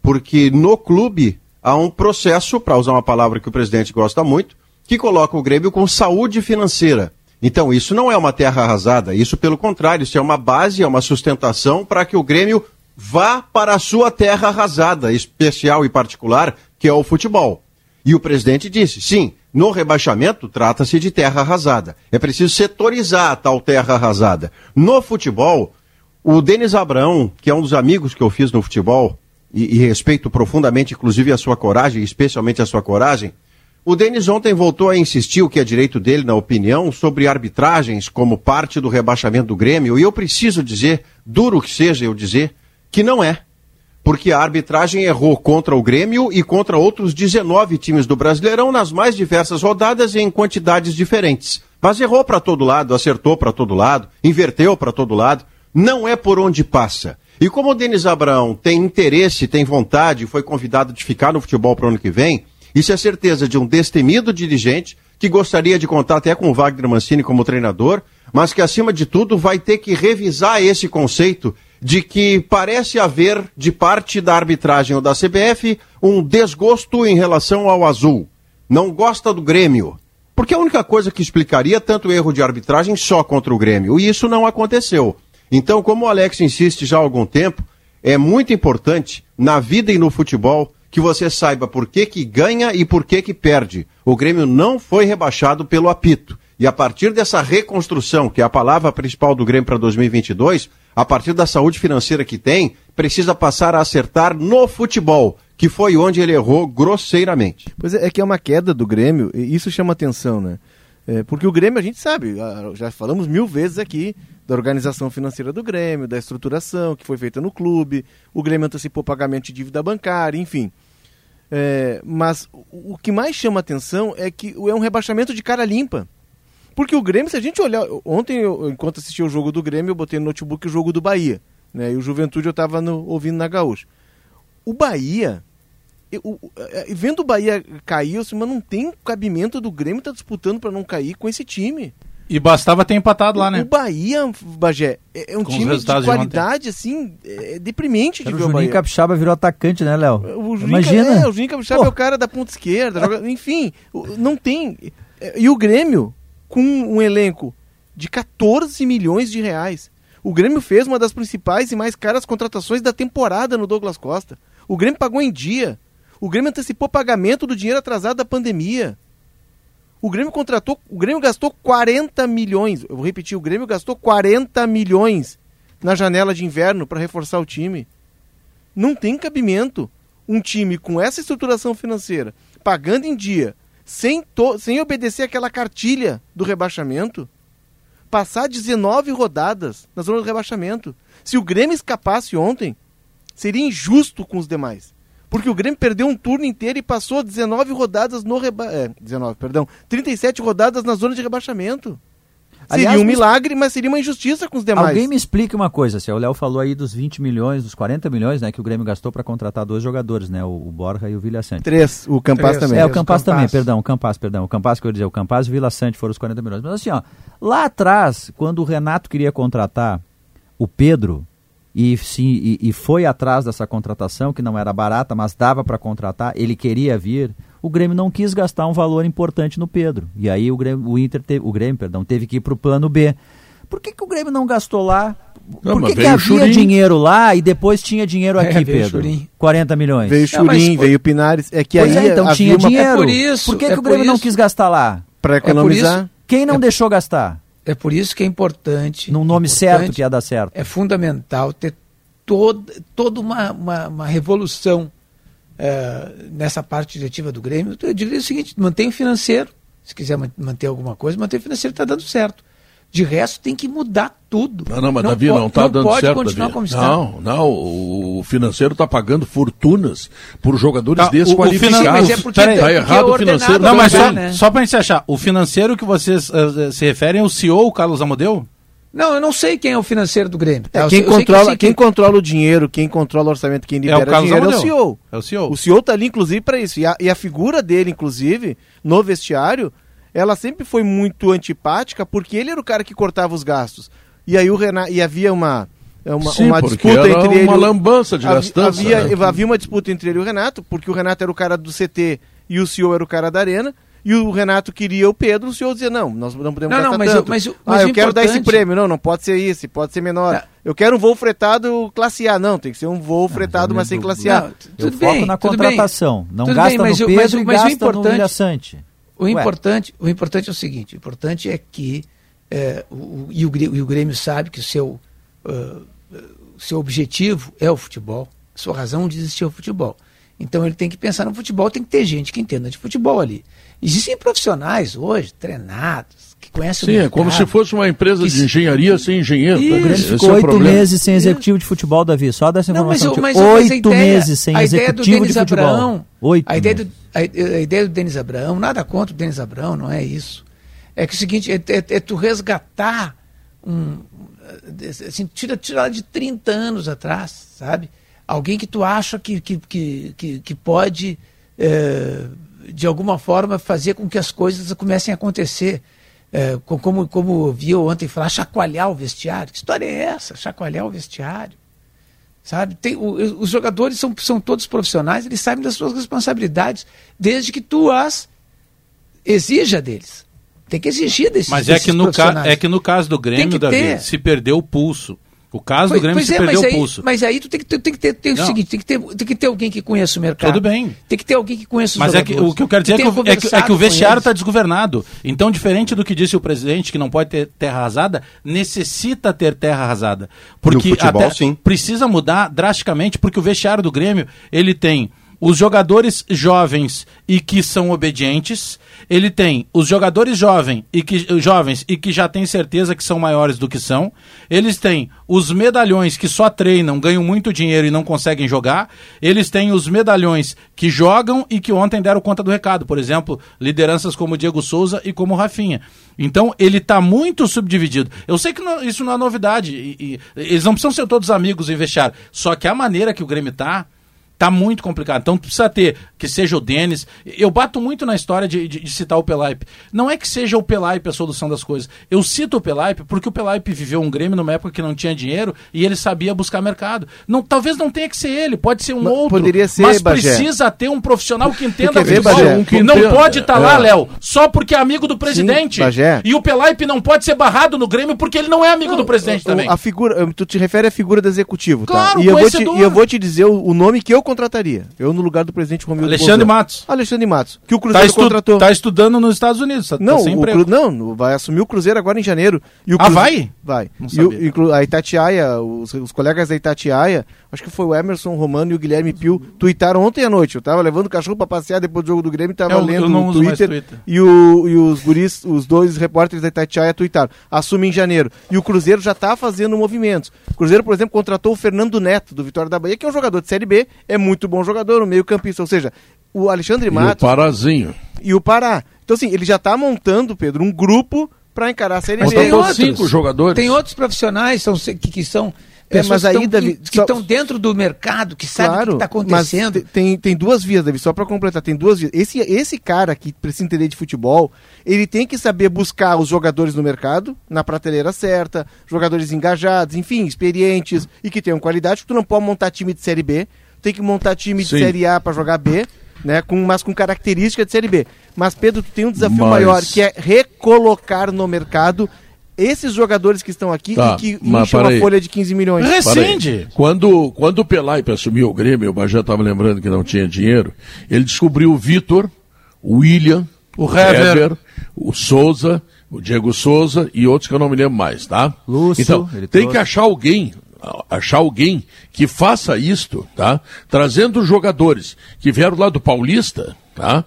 porque no clube há um processo, para usar uma palavra que o presidente gosta muito, que coloca o Grêmio com saúde financeira. Então, isso não é uma terra arrasada, isso, pelo contrário, isso é uma base, é uma sustentação para que o Grêmio vá para a sua terra arrasada, especial e particular, que é o futebol. E o presidente disse: sim, no rebaixamento trata-se de terra arrasada. É preciso setorizar a tal terra arrasada. No futebol, o Denis Abrão, que é um dos amigos que eu fiz no futebol, e, e respeito profundamente, inclusive, a sua coragem, especialmente a sua coragem. O Denis ontem voltou a insistir o que é direito dele, na opinião, sobre arbitragens como parte do rebaixamento do Grêmio, e eu preciso dizer, duro que seja eu dizer, que não é. Porque a arbitragem errou contra o Grêmio e contra outros 19 times do Brasileirão nas mais diversas rodadas e em quantidades diferentes. Mas errou para todo lado, acertou para todo lado, inverteu para todo lado. Não é por onde passa. E como o Denis Abraão tem interesse, tem vontade, foi convidado de ficar no futebol para o ano que vem, isso é certeza de um destemido dirigente que gostaria de contar até com o Wagner Mancini como treinador, mas que acima de tudo vai ter que revisar esse conceito de que parece haver de parte da arbitragem ou da CBF um desgosto em relação ao azul. Não gosta do Grêmio. Porque a única coisa que explicaria tanto erro de arbitragem só contra o Grêmio, e isso não aconteceu. Então, como o Alex insiste já há algum tempo, é muito importante na vida e no futebol que você saiba por que, que ganha e por que, que perde. O Grêmio não foi rebaixado pelo apito. E a partir dessa reconstrução, que é a palavra principal do Grêmio para 2022, a partir da saúde financeira que tem, precisa passar a acertar no futebol, que foi onde ele errou grosseiramente. Pois é, é que é uma queda do Grêmio, e isso chama atenção, né? É, porque o Grêmio, a gente sabe, já falamos mil vezes aqui, da organização financeira do Grêmio, da estruturação que foi feita no clube, o Grêmio antecipou pagamento de dívida bancária, enfim. É, mas o, o que mais chama atenção é que é um rebaixamento de cara limpa. Porque o Grêmio, se a gente olhar. Ontem, eu, enquanto assistia o jogo do Grêmio, eu botei no notebook o jogo do Bahia. Né, e o Juventude eu estava ouvindo na Gaúcha. O Bahia. Eu, é, vendo o Bahia cair, eu disse, mas não tem cabimento do Grêmio estar tá disputando para não cair com esse time. E bastava ter empatado lá, né? O Bahia, Bagé, é, é um Com time de qualidade, de assim, é deprimente de ver o, o Juninho Capixaba virou atacante, né, Léo? Imagina. É, o Juninho Capixaba Pô. é o cara da ponta esquerda, joga, enfim, não tem. É, e o Grêmio, com um elenco de 14 milhões de reais, o Grêmio fez uma das principais e mais caras contratações da temporada no Douglas Costa. O Grêmio pagou em dia. O Grêmio antecipou pagamento do dinheiro atrasado da pandemia. O Grêmio contratou, o Grêmio gastou 40 milhões. Eu vou repetir, o Grêmio gastou 40 milhões na janela de inverno para reforçar o time. Não tem cabimento um time com essa estruturação financeira, pagando em dia, sem, sem obedecer aquela cartilha do rebaixamento, passar 19 rodadas na zona do rebaixamento. Se o Grêmio escapasse ontem, seria injusto com os demais. Porque o Grêmio perdeu um turno inteiro e passou 19 rodadas no reba... É, 19, perdão. 37 rodadas na zona de rebaixamento. Seria Aliás, um milagre, mas seria uma injustiça com os demais. Alguém me explique uma coisa, se o Léo falou aí dos 20 milhões, dos 40 milhões, né, que o Grêmio gastou para contratar dois jogadores, né, o, o Borja e o Vila Sante. Três, o Campas também. É, o Campas também, perdão, o Campas, perdão, o Campas que eu ia dizer, o Campas e o Vila Sante foram os 40 milhões. Mas assim, ó, lá atrás, quando o Renato queria contratar o Pedro, e, se, e, e foi atrás dessa contratação, que não era barata, mas dava para contratar, ele queria vir, o Grêmio não quis gastar um valor importante no Pedro. E aí o Grêmio, o Inter teve, o Grêmio, perdão, teve que ir para o plano B. Por que, que o Grêmio não gastou lá? Por que, que havia dinheiro lá e depois tinha dinheiro é, aqui, é, Pedro? Churim. 40 milhões. Veio Churim, não, veio Pinares. É que pois aí é, então tinha uma... dinheiro. É por isso. Por que, é que o Grêmio não quis gastar lá? Para é economizar. Quem não é deixou gastar? É por isso que é importante. Num nome certo que ia dar certo. É fundamental ter toda, toda uma, uma, uma revolução é, nessa parte diretiva do Grêmio, eu diria o seguinte: mantém o financeiro. Se quiser manter alguma coisa, mantém o financeiro, está dando certo. De resto, tem que mudar tudo. Não, não, mas não Davi, não está dando pode certo. Continuar Davi. como está. Não, não, o financeiro está pagando fortunas por jogadores tá, desqualificados. O, o mas é porque está errado é o financeiro. Não, mas só, né? só para a gente achar, o financeiro que vocês uh, se referem é o CEO, o Carlos Amodeu? Não, eu não sei quem é o financeiro do Grêmio. Tá? É, quem, controla, que quem, controla o dinheiro, quem controla o orçamento, quem libera é o dinheiro é o CEO. É o CEO. O CEO está ali, inclusive, para isso. E a, e a figura dele, inclusive, no vestiário, ela sempre foi muito antipática, porque ele era o cara que cortava os gastos. E aí o Renato. E havia uma. Uma, Sim, uma disputa era entre uma ele. lambança de gastança. Havia, né? havia uma disputa entre ele e o Renato, porque o Renato era o cara do CT e o CEO era o cara da Arena e o Renato queria o Pedro, o senhor dizia, não, nós não podemos não, não, mas tanto. Eu, mas, mas ah, eu quero dar esse prêmio. Não, não pode ser isso, pode ser menor. Não. Eu quero um voo fretado classe A. Não, tem que ser um voo fretado, mas sem classe A. Não, eu bem, foco na contratação. Bem. Não tudo gasta bem, mas, no Pedro mas, e mas gasta o importante, no O importante, o importante é o seguinte, o importante é que, é, o, e, o, e o Grêmio sabe que o seu, uh, seu objetivo é o futebol, a sua razão de existir é o futebol. Então ele tem que pensar no futebol, tem que ter gente que entenda de futebol ali. Existem profissionais hoje, treinados, que conhecem Sim, o mercado, é como se fosse uma empresa de engenharia sem engenheiro. O Grêmio ficou é oito é meses sem executivo de futebol, Davi. Só dessa informação. Oito meses sem executivo de futebol. Abraão, oito a ideia, do, a, a, ideia do Denis Abraão, nada contra o Denis Abraão, não é isso. É que é o seguinte, é, é, é tu resgatar um. Assim, tira, tira de 30 anos atrás, sabe? Alguém que tu acha que, que, que, que, que pode. É, de alguma forma, fazer com que as coisas comecem a acontecer. É, como, como viu ontem falar, chacoalhar o vestiário. Que história é essa? Chacoalhar o vestiário. Sabe? Tem, o, os jogadores são, são todos profissionais, eles sabem das suas responsabilidades, desde que tu as exija deles. Tem que exigir desses Mas é que, no é que no caso do Grêmio, Davi, se perdeu o pulso. O caso pois, do Grêmio se é, perdeu o pulso. Mas aí tu tem que, ter, tem que ter, tem o seguinte, tem que, ter, tem que ter alguém que conheça o mercado. Tudo bem. Tem que ter alguém que conheça os Mas é que, o que eu quero dizer que é que, é que, é que, o vestiário está desgovernado. Então, diferente do que disse o presidente, que não pode ter terra arrasada, necessita ter terra arrasada. Porque futebol, até precisa mudar drasticamente, porque o vestiário do Grêmio, ele tem os jogadores jovens e que são obedientes, ele tem os jogadores jovem e que, jovens e que já têm certeza que são maiores do que são, eles têm os medalhões que só treinam, ganham muito dinheiro e não conseguem jogar, eles têm os medalhões que jogam e que ontem deram conta do recado, por exemplo, lideranças como Diego Souza e como Rafinha. Então ele está muito subdividido. Eu sei que não, isso não é novidade, e, e, eles não precisam ser todos amigos e vestiário, só que a maneira que o Grêmio está Tá muito complicado. Então precisa ter que seja o Denis. Eu bato muito na história de, de, de, citar o Pelaipe. Não é que seja o Pelaipe a solução das coisas. Eu cito o Pelaipe porque o Pelaipe viveu um Grêmio numa época que não tinha dinheiro e ele sabia buscar mercado. Não, talvez não tenha que ser ele, pode ser um mas, outro. Poderia ser, mas Bagé. precisa ter um profissional que entenda ver, futebol. Um que não pode estar tá lá, é. Léo, só porque é amigo do presidente. Sim, e o Pelaipe não pode ser barrado no Grêmio porque ele não é amigo não, do presidente também. A figura, tu te refere à figura do executivo, tá? claro, tá? E eu, vou te, e eu vou te dizer o, o nome que eu contrataria. Eu, no lugar do presidente Romildo Alexandre Bolsonaro. Matos. Alexandre Matos. Que o Cruzeiro tá contratou. Está estudando nos Estados Unidos. Tá, não, tá Cru... não, vai assumir o Cruzeiro agora em janeiro. E o Cruzeiro... Ah, vai? Vai. E o, a Itatiaia, os, os, colegas da Itatiaia, acho que foi o Emerson Romano e o Guilherme Pio, tuitaram ontem à noite. Eu tava levando o cachorro para passear depois do jogo do Grêmio, tava eu, lendo eu no Twitter, Twitter. E, o, e os guris, os dois repórteres da Itatiaia tuitaram. Assume em janeiro. E o Cruzeiro já está fazendo movimentos. O Cruzeiro, por exemplo, contratou o Fernando Neto, do Vitória da Bahia, que é um jogador de Série B, é muito bom jogador, no meio campista. Ou seja, o Alexandre Matos... E o Parazinho. E o Pará. Então, assim, ele já está montando, Pedro, um grupo para encarar a Série Mas B. Tem outros, cinco jogadores. Tem outros profissionais são, que, que são é, mas aí, que Davi, que estão dentro do mercado, que sabem claro, o que está acontecendo. tem, tem duas vias, Davi, só para completar, tem duas vias. Esse, esse cara que precisa entender de futebol, ele tem que saber buscar os jogadores no mercado, na prateleira certa, jogadores engajados, enfim, experientes e que tenham qualidade. Tu não pode montar time de Série B, tem que montar time de Sim. Série A para jogar B. Né, com, mas com característica de Série B. Mas, Pedro, tu tem um desafio mas... maior, que é recolocar no mercado esses jogadores que estão aqui tá, e que incham a folha de 15 milhões. Rescinde! Quando, quando o Pelaipe assumiu o Grêmio, o Bajé estava lembrando que não tinha dinheiro, ele descobriu o Vitor, o William, o Hever, o Souza, o Diego Souza e outros que eu não me lembro mais, tá? Lúcio, então, tem trouxe. que achar alguém, achar alguém que faça isto, tá? Trazendo jogadores que vieram lá do Paulista, tá?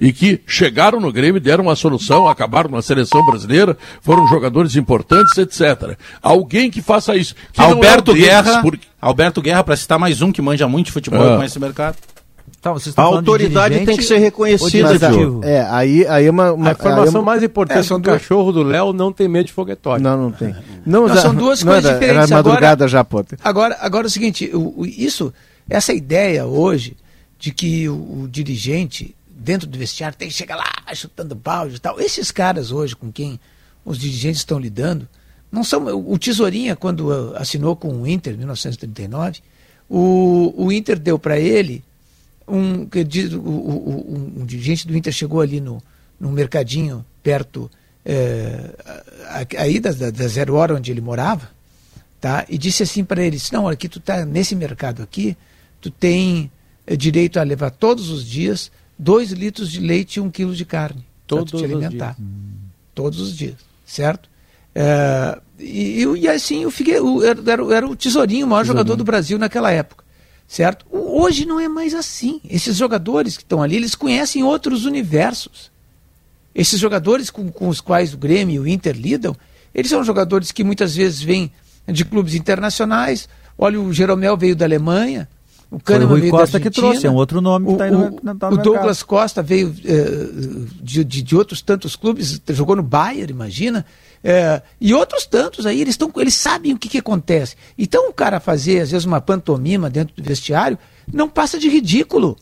e que chegaram no Grêmio, deram uma solução, acabaram na seleção brasileira, foram jogadores importantes, etc. Alguém que faça isso. Que é Alberto é deles, Guerra, porque... Alberto Guerra, para citar mais um que manja muito de futebol ah. e conhece o mercado. Tá, a autoridade tem que ser reconhecida, Tio. É, aí, aí é uma, uma A informação é uma, mais importante é, o cachorro do Léo não tem medo de foguetório. Não, não tem. Não, não são duas coisas era, diferentes. Era madrugada agora, já, Potter. Agora, agora é o seguinte, o, o, isso, essa ideia hoje de que o, o dirigente dentro do vestiário, tem que chegar lá chutando balde e tal. Esses caras hoje com quem os dirigentes estão lidando, não são. O Tesourinha, quando assinou com o Inter em 1939, o, o Inter deu para ele um, que diz, o, o, um, um, dirigente do Inter chegou ali no, no mercadinho perto é, aí da, da, zero hora onde ele morava, tá? E disse assim para ele, não, aqui tu tá nesse mercado aqui, tu tem é, direito a levar todos os dias 2 litros de leite e 1 um quilo de carne. Todos te alimentar. Os Todos os dias, certo? É, e, e, assim, o Figueiredo era, era, o tesourinho, o maior tesourinho. jogador do Brasil naquela época. Certo? Hoje não é mais assim. Esses jogadores que estão ali, eles conhecem outros universos. Esses jogadores com, com os quais o Grêmio e o Inter lidam, eles são jogadores que muitas vezes vêm de clubes internacionais. Olha, o Jeromel veio da Alemanha, o Kahneman Rui Costa que trouxe, é um outro nome que está aí no, no, tá O Douglas Costa veio é, de, de, de, outros tantos clubes, jogou no Bayern, imagina. É, e outros tantos aí, eles, tão, eles sabem o que, que acontece. Então o cara fazer, às vezes, uma pantomima dentro do vestiário, não passa de ridículo.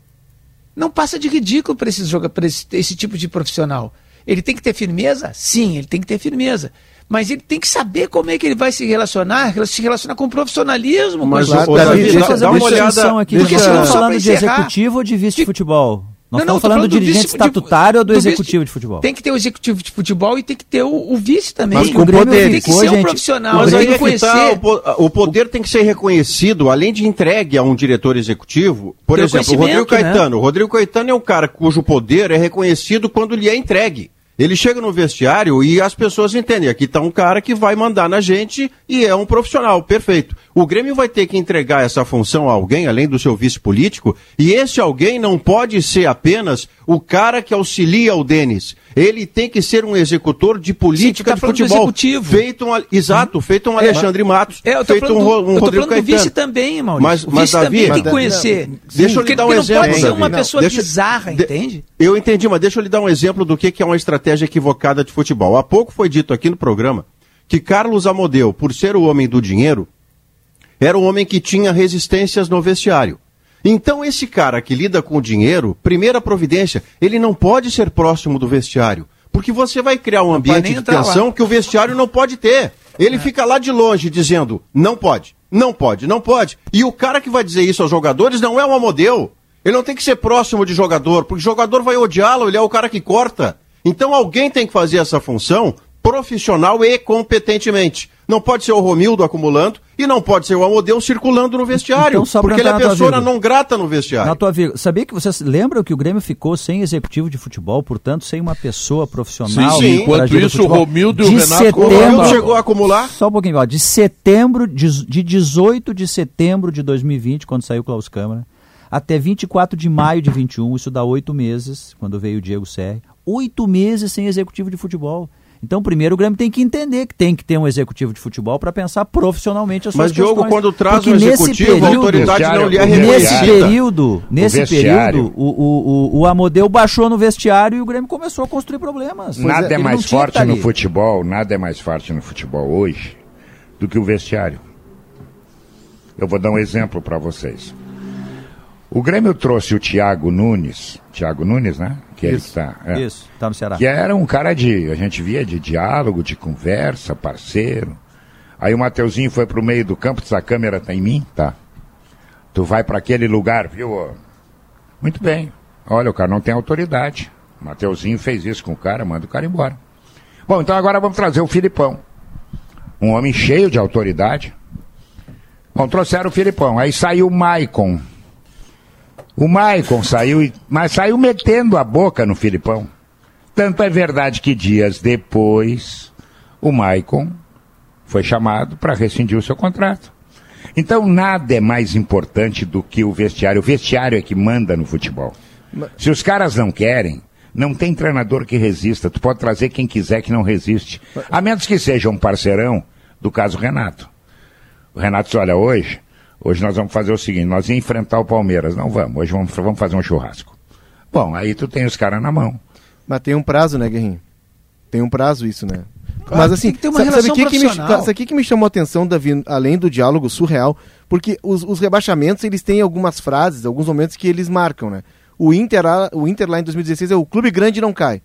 Não passa de ridículo para esse, esse, esse tipo de profissional. Ele tem que ter firmeza? Sim, ele tem que ter firmeza mas ele tem que saber como é que ele vai se relacionar, se relacionar com profissionalismo. Mas, claro, o, Davi, deixa, deixa, dá uma olhada aqui. Porque senão, falando de executivo ou de vice de futebol? Nós não, estamos não, falando, do dirigente estatutário ou do, do executivo de futebol? Tem que ter o executivo de futebol e tem que ter o, o vice também. Mas com poder. Tem que ser um profissional. Mas aí é tá, o, o, poder tem que ser reconhecido, além de entregue a um diretor executivo. Por tem exemplo, o Rodrigo né? Caetano. O Rodrigo Caetano é um cara cujo poder é reconhecido quando lhe é entregue. Ele chega no vestiário e as pessoas entendem. Aqui está um cara que vai mandar na gente e é um profissional, perfeito. O Grêmio vai ter que entregar essa função a alguém, além do seu vice político, e esse alguém não pode ser apenas o cara que auxilia o Denis. Ele tem que ser um executor de política Sim, tá de futebol. Executivo. Feito um, exato, feito um Alexandre Matos, é, eu feito um, um eu Rodrigo Caetano. vice também, Maurício. Mas, mas vice Davi, também tem que conhecer. Não, deixa eu lhe dar um exemplo. Não pode ser uma pessoa deixa, bizarra, entende? Eu entendi, mas deixa eu lhe dar um exemplo do que é uma estratégia equivocada de futebol. Há pouco foi dito aqui no programa que Carlos Amodeu, por ser o homem do dinheiro, era um homem que tinha resistências no vestiário. Então, esse cara que lida com o dinheiro, primeira providência, ele não pode ser próximo do vestiário. Porque você vai criar um ambiente de tensão lá. que o vestiário não pode ter. Ele é. fica lá de longe dizendo: não pode, não pode, não pode. E o cara que vai dizer isso aos jogadores não é um modelo. Ele não tem que ser próximo de jogador, porque o jogador vai odiá-lo, ele é o cara que corta. Então alguém tem que fazer essa função profissional e competentemente. Não pode ser o Romildo acumulando e não pode ser o Amodeu circulando no vestiário. Então, porque ele é pessoa não grata no vestiário. Na tua vida. Sabia que vocês lembram que o Grêmio ficou sem executivo de futebol, portanto, sem uma pessoa profissional? Sim, sim. Enquanto isso, o Romildo e o de Renato setembro, chegou a acumular? Só um pouquinho, ó, de setembro, de, de 18 de setembro de 2020, quando saiu o Klaus Câmara, até 24 de maio de 21, isso dá oito meses, quando veio o Diego Serri, oito meses sem executivo de futebol. Então, primeiro, o Grêmio tem que entender que tem que ter um executivo de futebol para pensar profissionalmente as suas Mas, Diogo, quando traz Porque um executivo, período, a autoridade não lhe é Nesse período, nesse período o, o, o, o Amodeu baixou no vestiário e o Grêmio começou a construir problemas. Nada é, é mais forte no futebol, nada é mais forte no futebol hoje do que o vestiário. Eu vou dar um exemplo para vocês. O Grêmio trouxe o Thiago Nunes, Thiago Nunes, né? Que isso, está. É, isso, tá no Ceará. Que era um cara de, a gente via de diálogo, de conversa, parceiro. Aí o Mateuzinho foi pro meio do campo, disse, a câmera tá em mim? Tá. Tu vai para aquele lugar, viu? Muito bem. Olha, o cara não tem autoridade. O Mateuzinho fez isso com o cara, manda o cara embora. Bom, então agora vamos trazer o Filipão. Um homem cheio de autoridade. Bom, trouxeram o Filipão. Aí saiu o Maicon o Maicon saiu, mas saiu metendo a boca no Filipão. Tanto é verdade que dias depois, o Maicon foi chamado para rescindir o seu contrato. Então nada é mais importante do que o vestiário. O vestiário é que manda no futebol. Se os caras não querem, não tem treinador que resista. Tu pode trazer quem quiser que não resiste. A menos que seja um parceirão do caso Renato. O Renato disse, olha, hoje Hoje nós vamos fazer o seguinte, nós vamos enfrentar o Palmeiras. Não vamos, hoje vamos, vamos fazer um churrasco. Bom, aí tu tem os caras na mão. Mas tem um prazo, né, Guerrinho? Tem um prazo isso, né? Claro, Mas assim, tem que ter uma sabe, sabe que que me, o que me chamou a atenção, Davi, além do diálogo surreal? Porque os, os, rebaixamentos, eles têm algumas frases, alguns momentos que eles marcam, né? O Inter, o Inter lá em 2016 é o clube grande não cai.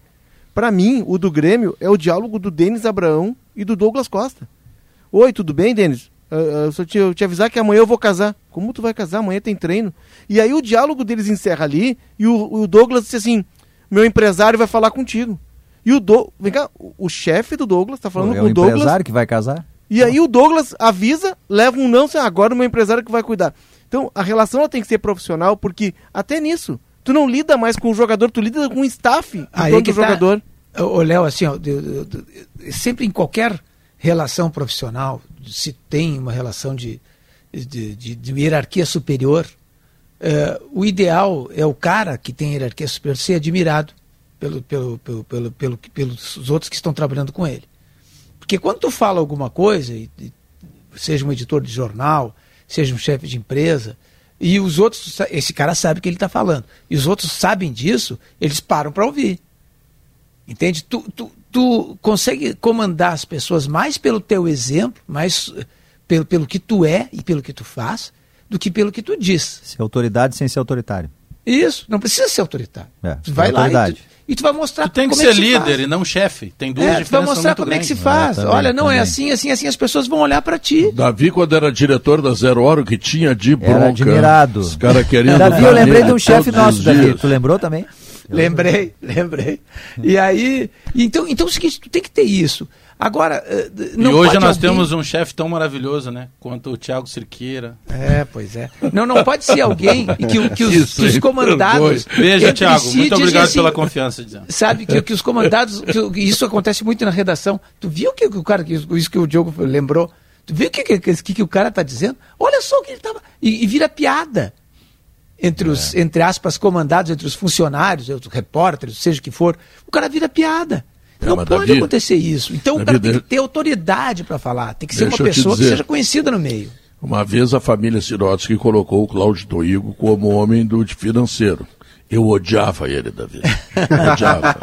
Para mim, o do Grêmio é o diálogo do Denis Abraão e do Douglas Costa. Oi, tudo bem, Denis? Uh, só te, te avisar que amanhã eu vou casar. Como tu vai casar? Amanhã tem treino. E aí o diálogo deles encerra ali e o, o Douglas disse assim: meu empresário vai falar contigo. E o do... Vem cá, o, o chefe do Douglas tá falando é com o Douglas. É o empresário que vai casar? E aí o Douglas avisa, leva um não, assim, agora o meu empresário que vai cuidar. Então a relação ela tem que ser profissional, porque até nisso, tu não lida mais com o jogador, tu lida com o staff aí do tá... jogador. Ô, Léo, assim, ó, sempre em qualquer relação profissional, se tem uma relação de, de, de, de hierarquia superior, uh, o ideal é o cara que tem hierarquia superior ser admirado pelo, pelo, pelo, pelo, pelo, pelos outros que estão trabalhando com ele. Porque quando tu fala alguma coisa, e, e, seja um editor de jornal, seja um chefe de empresa, e os outros, esse cara sabe o que ele está falando, e os outros sabem disso, eles param para ouvir. Entende? Tu, tu, tu consegue comandar as pessoas mais pelo teu exemplo, mais eh, pelo, pelo que tu é e pelo que tu faz, do que pelo que tu diz. Ser autoridade sem ser autoritário. Isso, não precisa ser autoritário. É, tu vai lá e tu, e tu, vai mostrar tu tem que como é ser é que líder e não chefe. Tem duas é, diferenças. Tu vai mostrar como grande. é que se faz. É, também, Olha, não é também. é assim, assim, assim, as pessoas vão olhar para ti. Davi, quando era diretor da Zero Hora, o que tinha de bronca. Era admirado. Os caras querendo. Davi, eu lembrei de um chefe nosso, Davi. Tu lembrou também? Lembrei, lembrei. E aí, então, então é o seguinte, tu tem que ter isso. Agora, eh, não E hoje nós alguém... temos um chefe tão maravilhoso, né? Quanto o Thiago Cirqueira. É, pois é. Não, não pode ser alguém que, que, os, isso, que os comandados. Veja, Thiago, si muito obrigado assim, pela confiança. Sabe que, que os comandados. Que, isso acontece muito na redação. Tu viu que, que o cara, isso que o Diogo lembrou? Tu viu o que, que, que, que o cara está dizendo? Olha só o que ele estava. E, e vira piada entre os, é. entre aspas, comandados, entre os funcionários, os repórteres, seja o que for, o cara vira piada. É, não pode Davi, acontecer isso. Então Davi, o cara tem que ter autoridade para falar, tem que ser uma pessoa que seja conhecida no meio. Uma vez a família Sirotsky colocou o Cláudio Toigo como homem do financeiro. Eu odiava ele, Davi. odiava.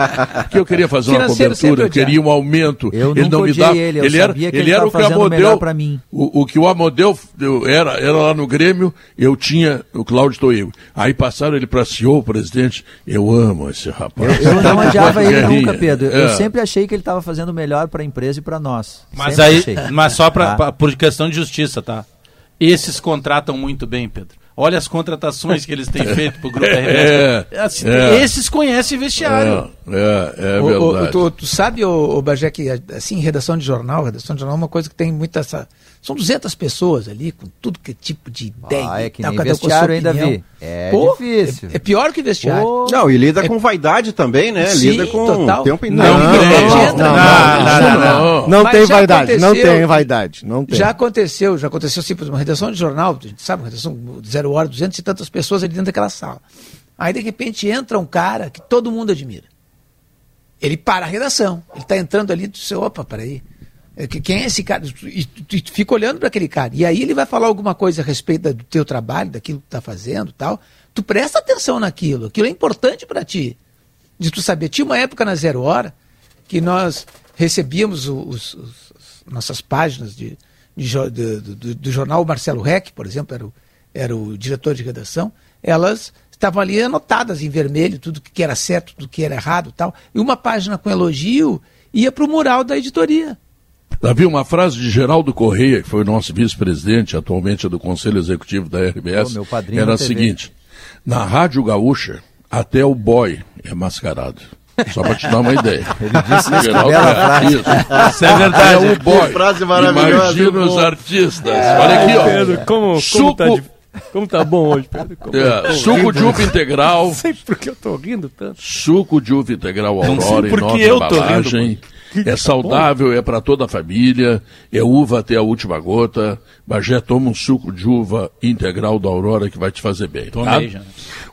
Porque eu queria fazer uma cobertura, eu queria um aumento. Eu ele não me dava. Ele, eu ele era, ele, ele era o que o Amodeu. Mim. O, o, que o Amodeu era, era lá no Grêmio, eu tinha o Cláudio Toigo. Aí passaram ele para CEO, presidente. Eu amo esse rapaz. Eu, eu não odiava ele nunca, Pedro. É. Eu sempre achei que ele estava fazendo o melhor para a empresa e para nós. Mas aí, mas só pra, tá? pra, por questão de justiça, tá? Esses contratam muito bem, Pedro. Olha as contratações que eles têm feito pro grupo RBS. É, assim, é, esses conhecem vestiário. É, é, é verdade. O, o, tu, tu, sabe, o, o Bagé, que assim, redação de jornal, redação de jornal é uma coisa que tem muita essa são 200 pessoas ali, com tudo que tipo de ideia. Ah, é que nem vestiário ainda vi. É Pô, difícil. É, é, pior que vestiário. Pô. Não, e lida é... com vaidade também, né? Sim, lida com total. tempo não, não, não, não, não, não, tem vaidade, não tem vaidade, não tem. Já aconteceu, já aconteceu assim, por uma redação de jornal, a gente sabe, uma redação de zero hora, duzentas e tantas pessoas ali dentro daquela sala. Aí, de repente, entra um cara que todo mundo admira. Ele para a redação, ele está entrando ali, tu diz, opa, peraí, é, quem é esse cara? E fica olhando para aquele cara. E aí ele vai falar alguma coisa a respeito do teu trabalho, daquilo que está fazendo tal. Tu presta atenção naquilo. Aquilo é importante para ti. De tu saber. Tinha uma época na Zero Hora que nós recebíamos os, os, os nossas páginas de, de, de, do, do, jornal Marcelo Reck, por exemplo, era o, era o diretor de redação. Elas estavam ali anotadas em vermelho, tudo que era certo, tudo que era errado tal. E uma página com elogio ia para o mural da editoria. Havia uma frase de Geraldo Correia, que foi nosso vice-presidente, atualmente é do Conselho Executivo da RBS, oh, era a seguinte, na Rádio Gaúcha, até o boy é mascarado. Só para te dar uma ideia. Ele disse isso, Geraldo, é, isso. isso é verdade. É o boy. frase maravilhosa. Imagina os artistas. Olha aqui, ó. Pedro, como, Suco... como, tá, como tá bom hoje, Pedro? Como é, suco de uva integral. Não sei porque eu tô rindo tanto. Suco de uva integral Aurora em nova eu embalagem. Tô rindo, é saudável, é para toda a família, é uva até a última gota. Bagé toma um suco de uva integral da Aurora que vai te fazer bem. Tomei, tá? já.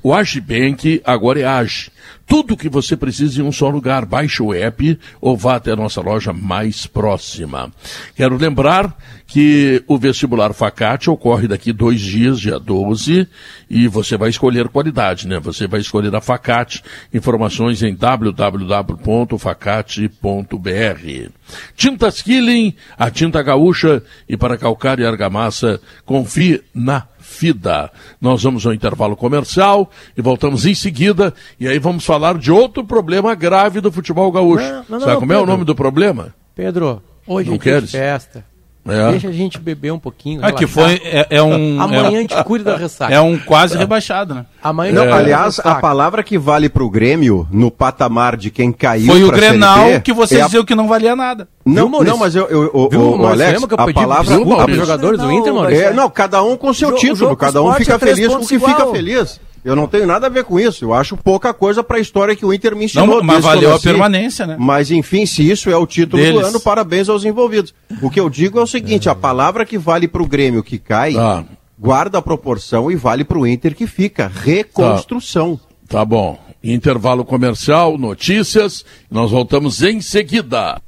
O Agibank agora é Age. Tudo que você precisa em um só lugar. Baixe o app ou vá até a nossa loja mais próxima. Quero lembrar que o vestibular Facate ocorre daqui dois dias, dia 12, e você vai escolher qualidade, né? Você vai escolher a Facate. Informações em www.facate.br. Tintas Killing, a tinta gaúcha e para calcário e argamassa, confie na FIDA. Nós vamos ao intervalo comercial e voltamos em seguida. E aí vamos falar de outro problema grave do futebol gaúcho. Não, não, Sabe não, como Pedro. é o nome do problema? Pedro, hoje não é queres? festa. É. Deixa a gente beber um pouquinho. Ah, que foi. É, é um. Amanhã é, a gente cuida da ressaca. É um quase rebaixado, né? Amanhã não, aliás, a palavra que vale para o Grêmio no patamar de quem caiu. Foi o Grenal CLT, que você é dizia que não valia nada. Não, Viu, não, mas eu, eu, eu Viu, o, Alex, que eu a palavra os jogadores do Inter, Maurício? É, não, cada um com seu título, cada um fica feliz com o que fica feliz. Eu não tenho nada a ver com isso. Eu acho pouca coisa para a história que o Inter me ensinou. Não, mas valeu a permanência, né? Mas enfim, se isso é o título Deles. do ano, parabéns aos envolvidos. O que eu digo é o seguinte: a palavra que vale para o Grêmio que cai, ah. guarda a proporção e vale para o Inter que fica. Reconstrução. Tá. tá bom. Intervalo comercial, notícias. Nós voltamos em seguida.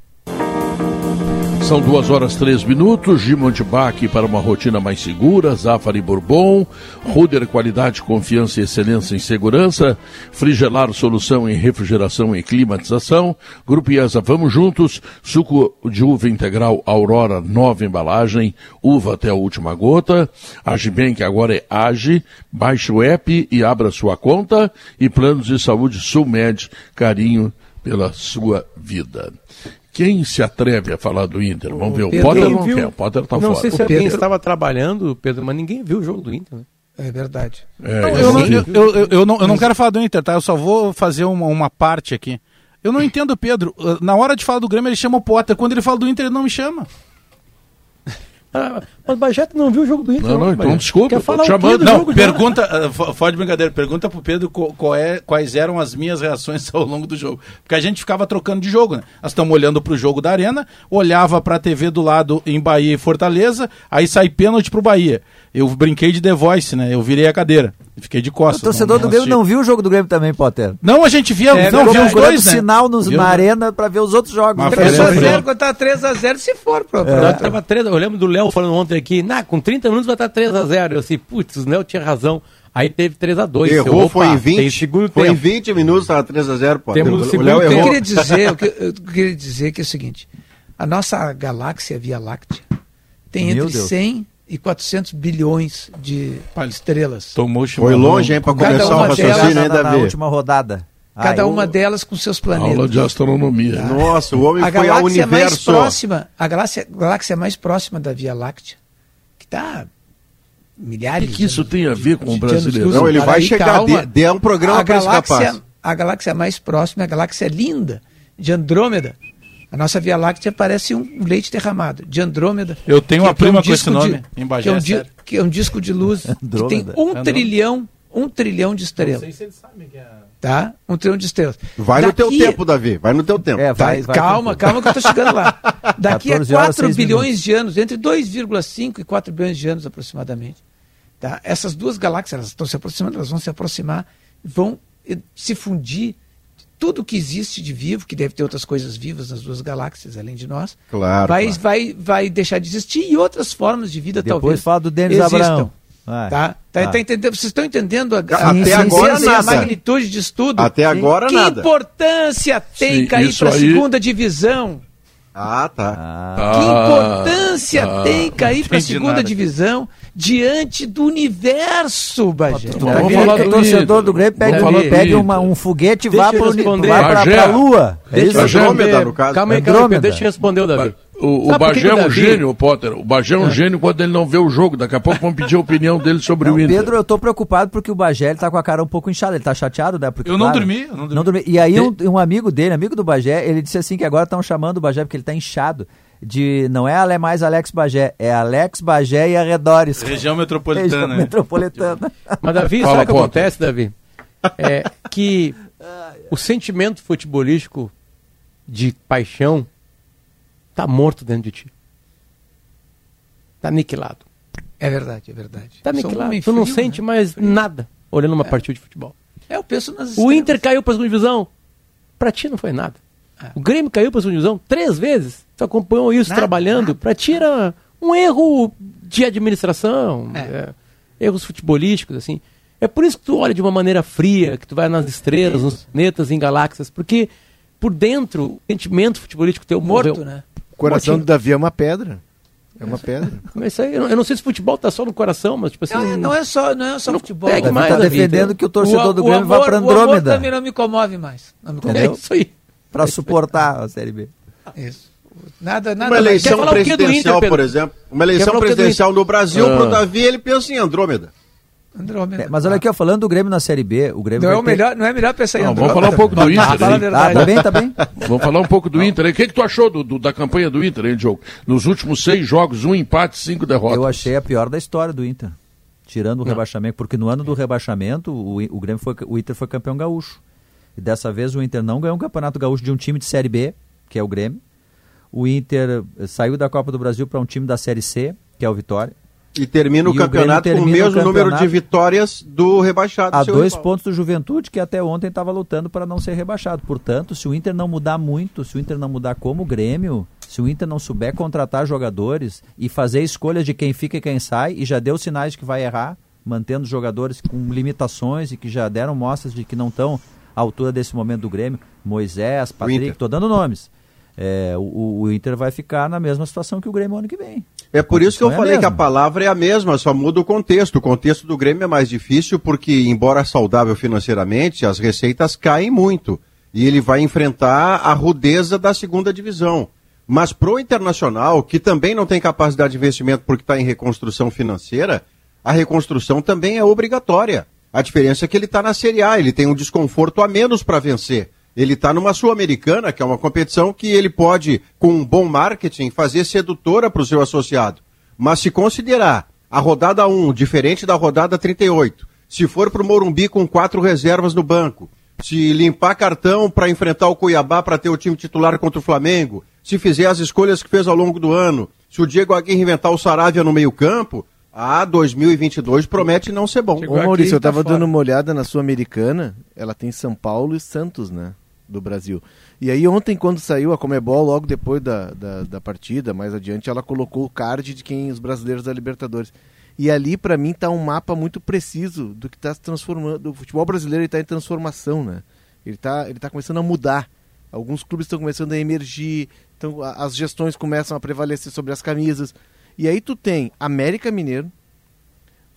São duas horas três minutos. Gimonte para uma rotina mais segura. Zafari Bourbon. Ruder Qualidade, Confiança e Excelência em Segurança. Frigelar Solução em Refrigeração e Climatização. Grupo IESA Vamos Juntos. Suco de uva integral Aurora, nova embalagem. Uva até a última gota. Agibank agora é Age. Baixe o app e abra sua conta. E Planos de Saúde Sulmed. Carinho pela sua vida. Quem se atreve a falar do Inter? Vamos ver. O Pedro Potter não viu. quer. O Potter está fora. Não sei se alguém Pedro... estava trabalhando, Pedro, mas ninguém viu o jogo do Inter. Né? É verdade. É, não, eu, não, eu, eu, eu, não, eu não quero falar do Inter, tá? Eu só vou fazer uma, uma parte aqui. Eu não entendo, Pedro. Na hora de falar do Grêmio, ele chama o Potter. Quando ele fala do Inter, ele não me chama. Ah, mas o Bajete não viu o jogo do Inter. Não, não, então desculpa. Quer falar chamando. Não, pergunta, uh, fora de brincadeira, pergunta pro Pedro qual é, quais eram as minhas reações ao longo do jogo. Porque a gente ficava trocando de jogo, né? Nós estamos olhando pro jogo da Arena, olhava pra TV do lado em Bahia e Fortaleza, aí sai pênalti pro Bahia eu brinquei de The Voice, né? Eu virei a cadeira. Fiquei de costas. O torcedor do Grêmio não viu o jogo do Grêmio também, Potter. Não, a gente via, é, não, viu os dois, né? sinal nos, na arena para ver os outros jogos. 3x0, quando tá 3x0, se for, pro, é. Tava 3, eu lembro do Léo falando ontem aqui, nah, com 30 minutos vai estar 3x0. Eu assim, putz, o Léo tinha razão. Aí teve 3x2. Errou, seu, foi em 20. Segundo foi tempo. em 20 minutos, estava 3x0, pô. Temos o, o Léo errou. Eu queria dizer, eu, eu queria dizer que é o seguinte, a nossa galáxia Via Láctea tem Meu entre Deus. 100 e 400 bilhões de estrelas. Tomou Foi longe, hein, para começar o raciocínio, hein, Davi? Na última rodada. Cada uma delas com seus planetas. Aula de astronomia. Ah. Nossa, o homem a foi ao universo. Mais próxima, a galáxia, galáxia mais próxima da Via Láctea, que está milhares. O que, que isso tem a ver com o brasileiro? Não, ele vai chegar, calma, dê, um programa para galáxia, A galáxia mais próxima é a galáxia linda, de Andrômeda. A nossa Via Láctea parece um leite derramado, de Andrômeda. Eu tenho uma prima é um com esse nome, de, em Bagé, que, é um que é um disco de luz que tem um Andrômeda. trilhão, um trilhão de estrelas. Não sei se eles sabem que é tá? Um trilhão de estrelas. Vai Daqui... no teu tempo, Davi, vai no teu tempo. É, vai, tá, vai calma, calma que eu tô chegando lá. Daqui a 4 bilhões minutos. de anos, entre 2,5 e 4 bilhões de anos aproximadamente, tá? essas duas galáxias elas estão se aproximando, elas vão se aproximar, vão eh, se fundir tudo que existe de vivo, que deve ter outras coisas vivas nas duas galáxias, além de nós, claro, vai, claro. vai, vai deixar de existir e outras formas de vida Depois talvez. Depois fala do Denis Abraão. Vai. Tá? Tá, tá entendendo? Vocês estão entendendo a, a, Até agora nada. a magnitude de estudo? Até agora que nada. Que importância tem Sim, cair para a aí... segunda divisão? Ah, tá. Ah, que importância ah, tem cair para a segunda nada. divisão diante do universo, Bagé? Tá vamos falar do torcedor do Grêmio pegue uma, um foguete e vá para a Lua. É isso? Andrômeda, no caso. Calma aí, calma aí, deixa eu responder o Davi. O, o Bagé é um gênio, Potter. O Bagé é um é. gênio quando ele não vê o jogo. Daqui a pouco vão pedir a opinião dele sobre não, o Inter. Pedro, eu tô preocupado porque o Bagé ele tá com a cara um pouco inchada. Ele tá chateado, né? Porque, eu não, claro, dormi, eu não dormi. Não dormi. E aí um, um, amigo dele, amigo do Bagé, ele disse assim que agora estão chamando o Bagé porque ele tá inchado. De, não é Ale mais Alex Bagé, é Alex Bagé e arredores. Região metropolitana. Região né? metropolitana. Mas Davi, Fala, sabe o que acontece, Davi? É que o sentimento futebolístico de paixão tá morto dentro de ti. Tá aniquilado. É verdade, é verdade. Tá aniquilado. Tu não né? sente mais frio. nada olhando uma é. partida de futebol. É, eu penso nas O Inter caiu para a segunda divisão. Pra ti não foi nada. É. O Grêmio caiu para a segunda divisão três vezes. Tu acompanhou isso nada, trabalhando. Nada. Pra ti era um erro de administração, é. É, erros futebolísticos, assim. É por isso que tu olha de uma maneira fria, que tu vai nas estrelas, nos planetas, em galáxias, porque por dentro o sentimento futebolístico teu morto, morreu. né? O coração do Davi é uma pedra. É uma pedra. Mas aí, eu, não sei se futebol tá só no coração, mas tipo assim. Não, não é só, não é só futebol. Pegue mais, tá defendendo vida. que o torcedor o, do Grêmio vá para Andrômeda. O amor também não me comove mais. Não me comove. É isso aí. Para suportar a Série B. Isso. Nada, nada uma eleição presidencial, Inter, por exemplo. Uma eleição presidencial no Brasil, ah. pro Davi, ele pensa em Andrômeda. Andrômeda. É, mas olha aqui, ó, falando do Grêmio na Série B, o Grêmio. Não, é, o melhor, não é melhor pensar em Andrômeda. Vamos falar um pouco do Inter. Fala a verdade. Tá, bem, tá bem. Vamos falar um pouco do Inter. O que, que tu achou do, do, da campanha do Inter, hein, Diogo? Nos últimos seis jogos, um empate, cinco derrotas. Eu achei a pior da história do Inter. Tirando o não. rebaixamento, porque no ano do rebaixamento, o, o, Grêmio foi, o Inter foi campeão gaúcho. E dessa vez o Inter não ganhou um campeonato gaúcho de um time de Série B, que é o Grêmio. O Inter eh, saiu da Copa do Brasil para um time da Série C, que é o Vitória. E termina o campeonato com o mesmo o número de vitórias do rebaixado. A dois rival. pontos do Juventude, que até ontem estava lutando para não ser rebaixado. Portanto, se o Inter não mudar muito, se o Inter não mudar como o Grêmio, se o Inter não souber contratar jogadores e fazer escolhas de quem fica e quem sai, e já deu sinais de que vai errar, mantendo jogadores com limitações e que já deram mostras de que não estão à altura desse momento do Grêmio, Moisés, Patrick, estou dando nomes. É, o, o Inter vai ficar na mesma situação que o Grêmio ano que vem. É por isso que eu é falei que a palavra é a mesma, só muda o contexto. O contexto do Grêmio é mais difícil porque, embora saudável financeiramente, as receitas caem muito. E ele vai enfrentar a rudeza da segunda divisão. Mas pro Internacional, que também não tem capacidade de investimento porque está em reconstrução financeira, a reconstrução também é obrigatória. A diferença é que ele está na Série A, ele tem um desconforto a menos para vencer. Ele está numa Sul-Americana, que é uma competição que ele pode, com um bom marketing, fazer sedutora para o seu associado. Mas se considerar a rodada 1 diferente da rodada 38, se for para o Morumbi com quatro reservas no banco, se limpar cartão para enfrentar o Cuiabá para ter o time titular contra o Flamengo, se fizer as escolhas que fez ao longo do ano, se o Diego Aguirre inventar o Saravia no meio-campo, a 2022 promete não ser bom. Ô Maurício, eu estava tá dando uma olhada na Sul-Americana, ela tem São Paulo e Santos, né? do Brasil. E aí ontem, quando saiu a Comebol, logo depois da, da, da, partida, mais adiante, ela colocou o card de quem os brasileiros da Libertadores. E ali, para mim, está um mapa muito preciso do que está se transformando. O futebol brasileiro está em transformação, né? Ele está ele tá começando a mudar. Alguns clubes estão começando a emergir, então, as gestões começam a prevalecer sobre as camisas. E aí tu tem América Mineiro,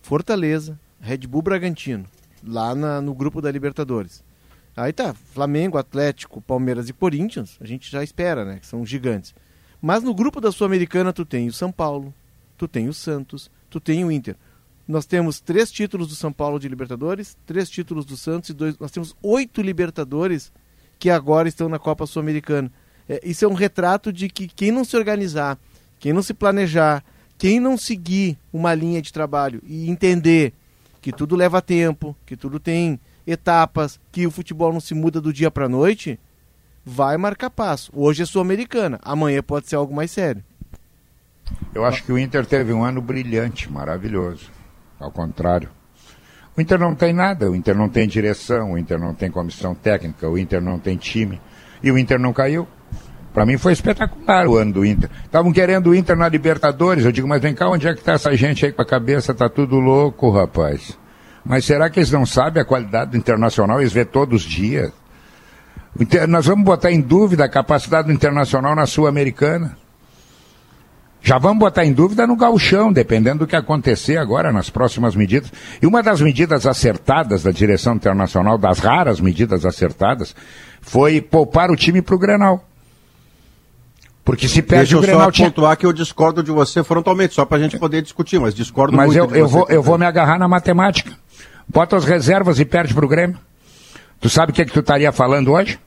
Fortaleza, Red Bull Bragantino, lá na, no grupo da Libertadores. Aí tá, Flamengo, Atlético, Palmeiras e Corinthians, a gente já espera, né? Que são gigantes. Mas no grupo da Sul-Americana tu tem o São Paulo, tu tem o Santos, tu tem o Inter. nós temos três títulos do São Paulo de Libertadores, três títulos do Santos e dois. Nós temos oito Libertadores que agora estão na Copa Sul-Americana. É, isso é um retrato de que quem não se organizar, quem não se planejar, quem não seguir uma linha de trabalho e entender que tudo leva tempo, que tudo tem etapas, que o futebol não se muda do dia para a noite, vai marcar passo. Hoje é Sul-Americana, amanhã pode ser algo mais sério. Eu acho que o Inter teve um ano brilhante, maravilhoso. Ao contrário. O Inter não tem nada, o Inter não tem direção, o Inter não tem comissão técnica, o Inter não tem time. E o Inter não caiu. Para mim foi espetacular o ano do Inter. Estavam querendo o Inter na Libertadores. Eu digo, mas vem cá, onde é que está essa gente aí com a cabeça? Tá tudo louco, rapaz. Mas será que eles não sabem a qualidade do Internacional? Eles vê todos os dias. Nós vamos botar em dúvida a capacidade do Internacional na Sul-Americana. Já vamos botar em dúvida no gauchão, dependendo do que acontecer agora nas próximas medidas. E uma das medidas acertadas da direção internacional, das raras medidas acertadas, foi poupar o time para o Grenal. Porque se perde Deixa o Grenal... Deixa eu só pontuar que eu discordo de você frontalmente, só para a gente poder discutir, mas discordo mas muito eu, eu vou, eu vou me agarrar na matemática. Bota as reservas e perde para o Grêmio. Tu sabe o que, que tu estaria falando hoje?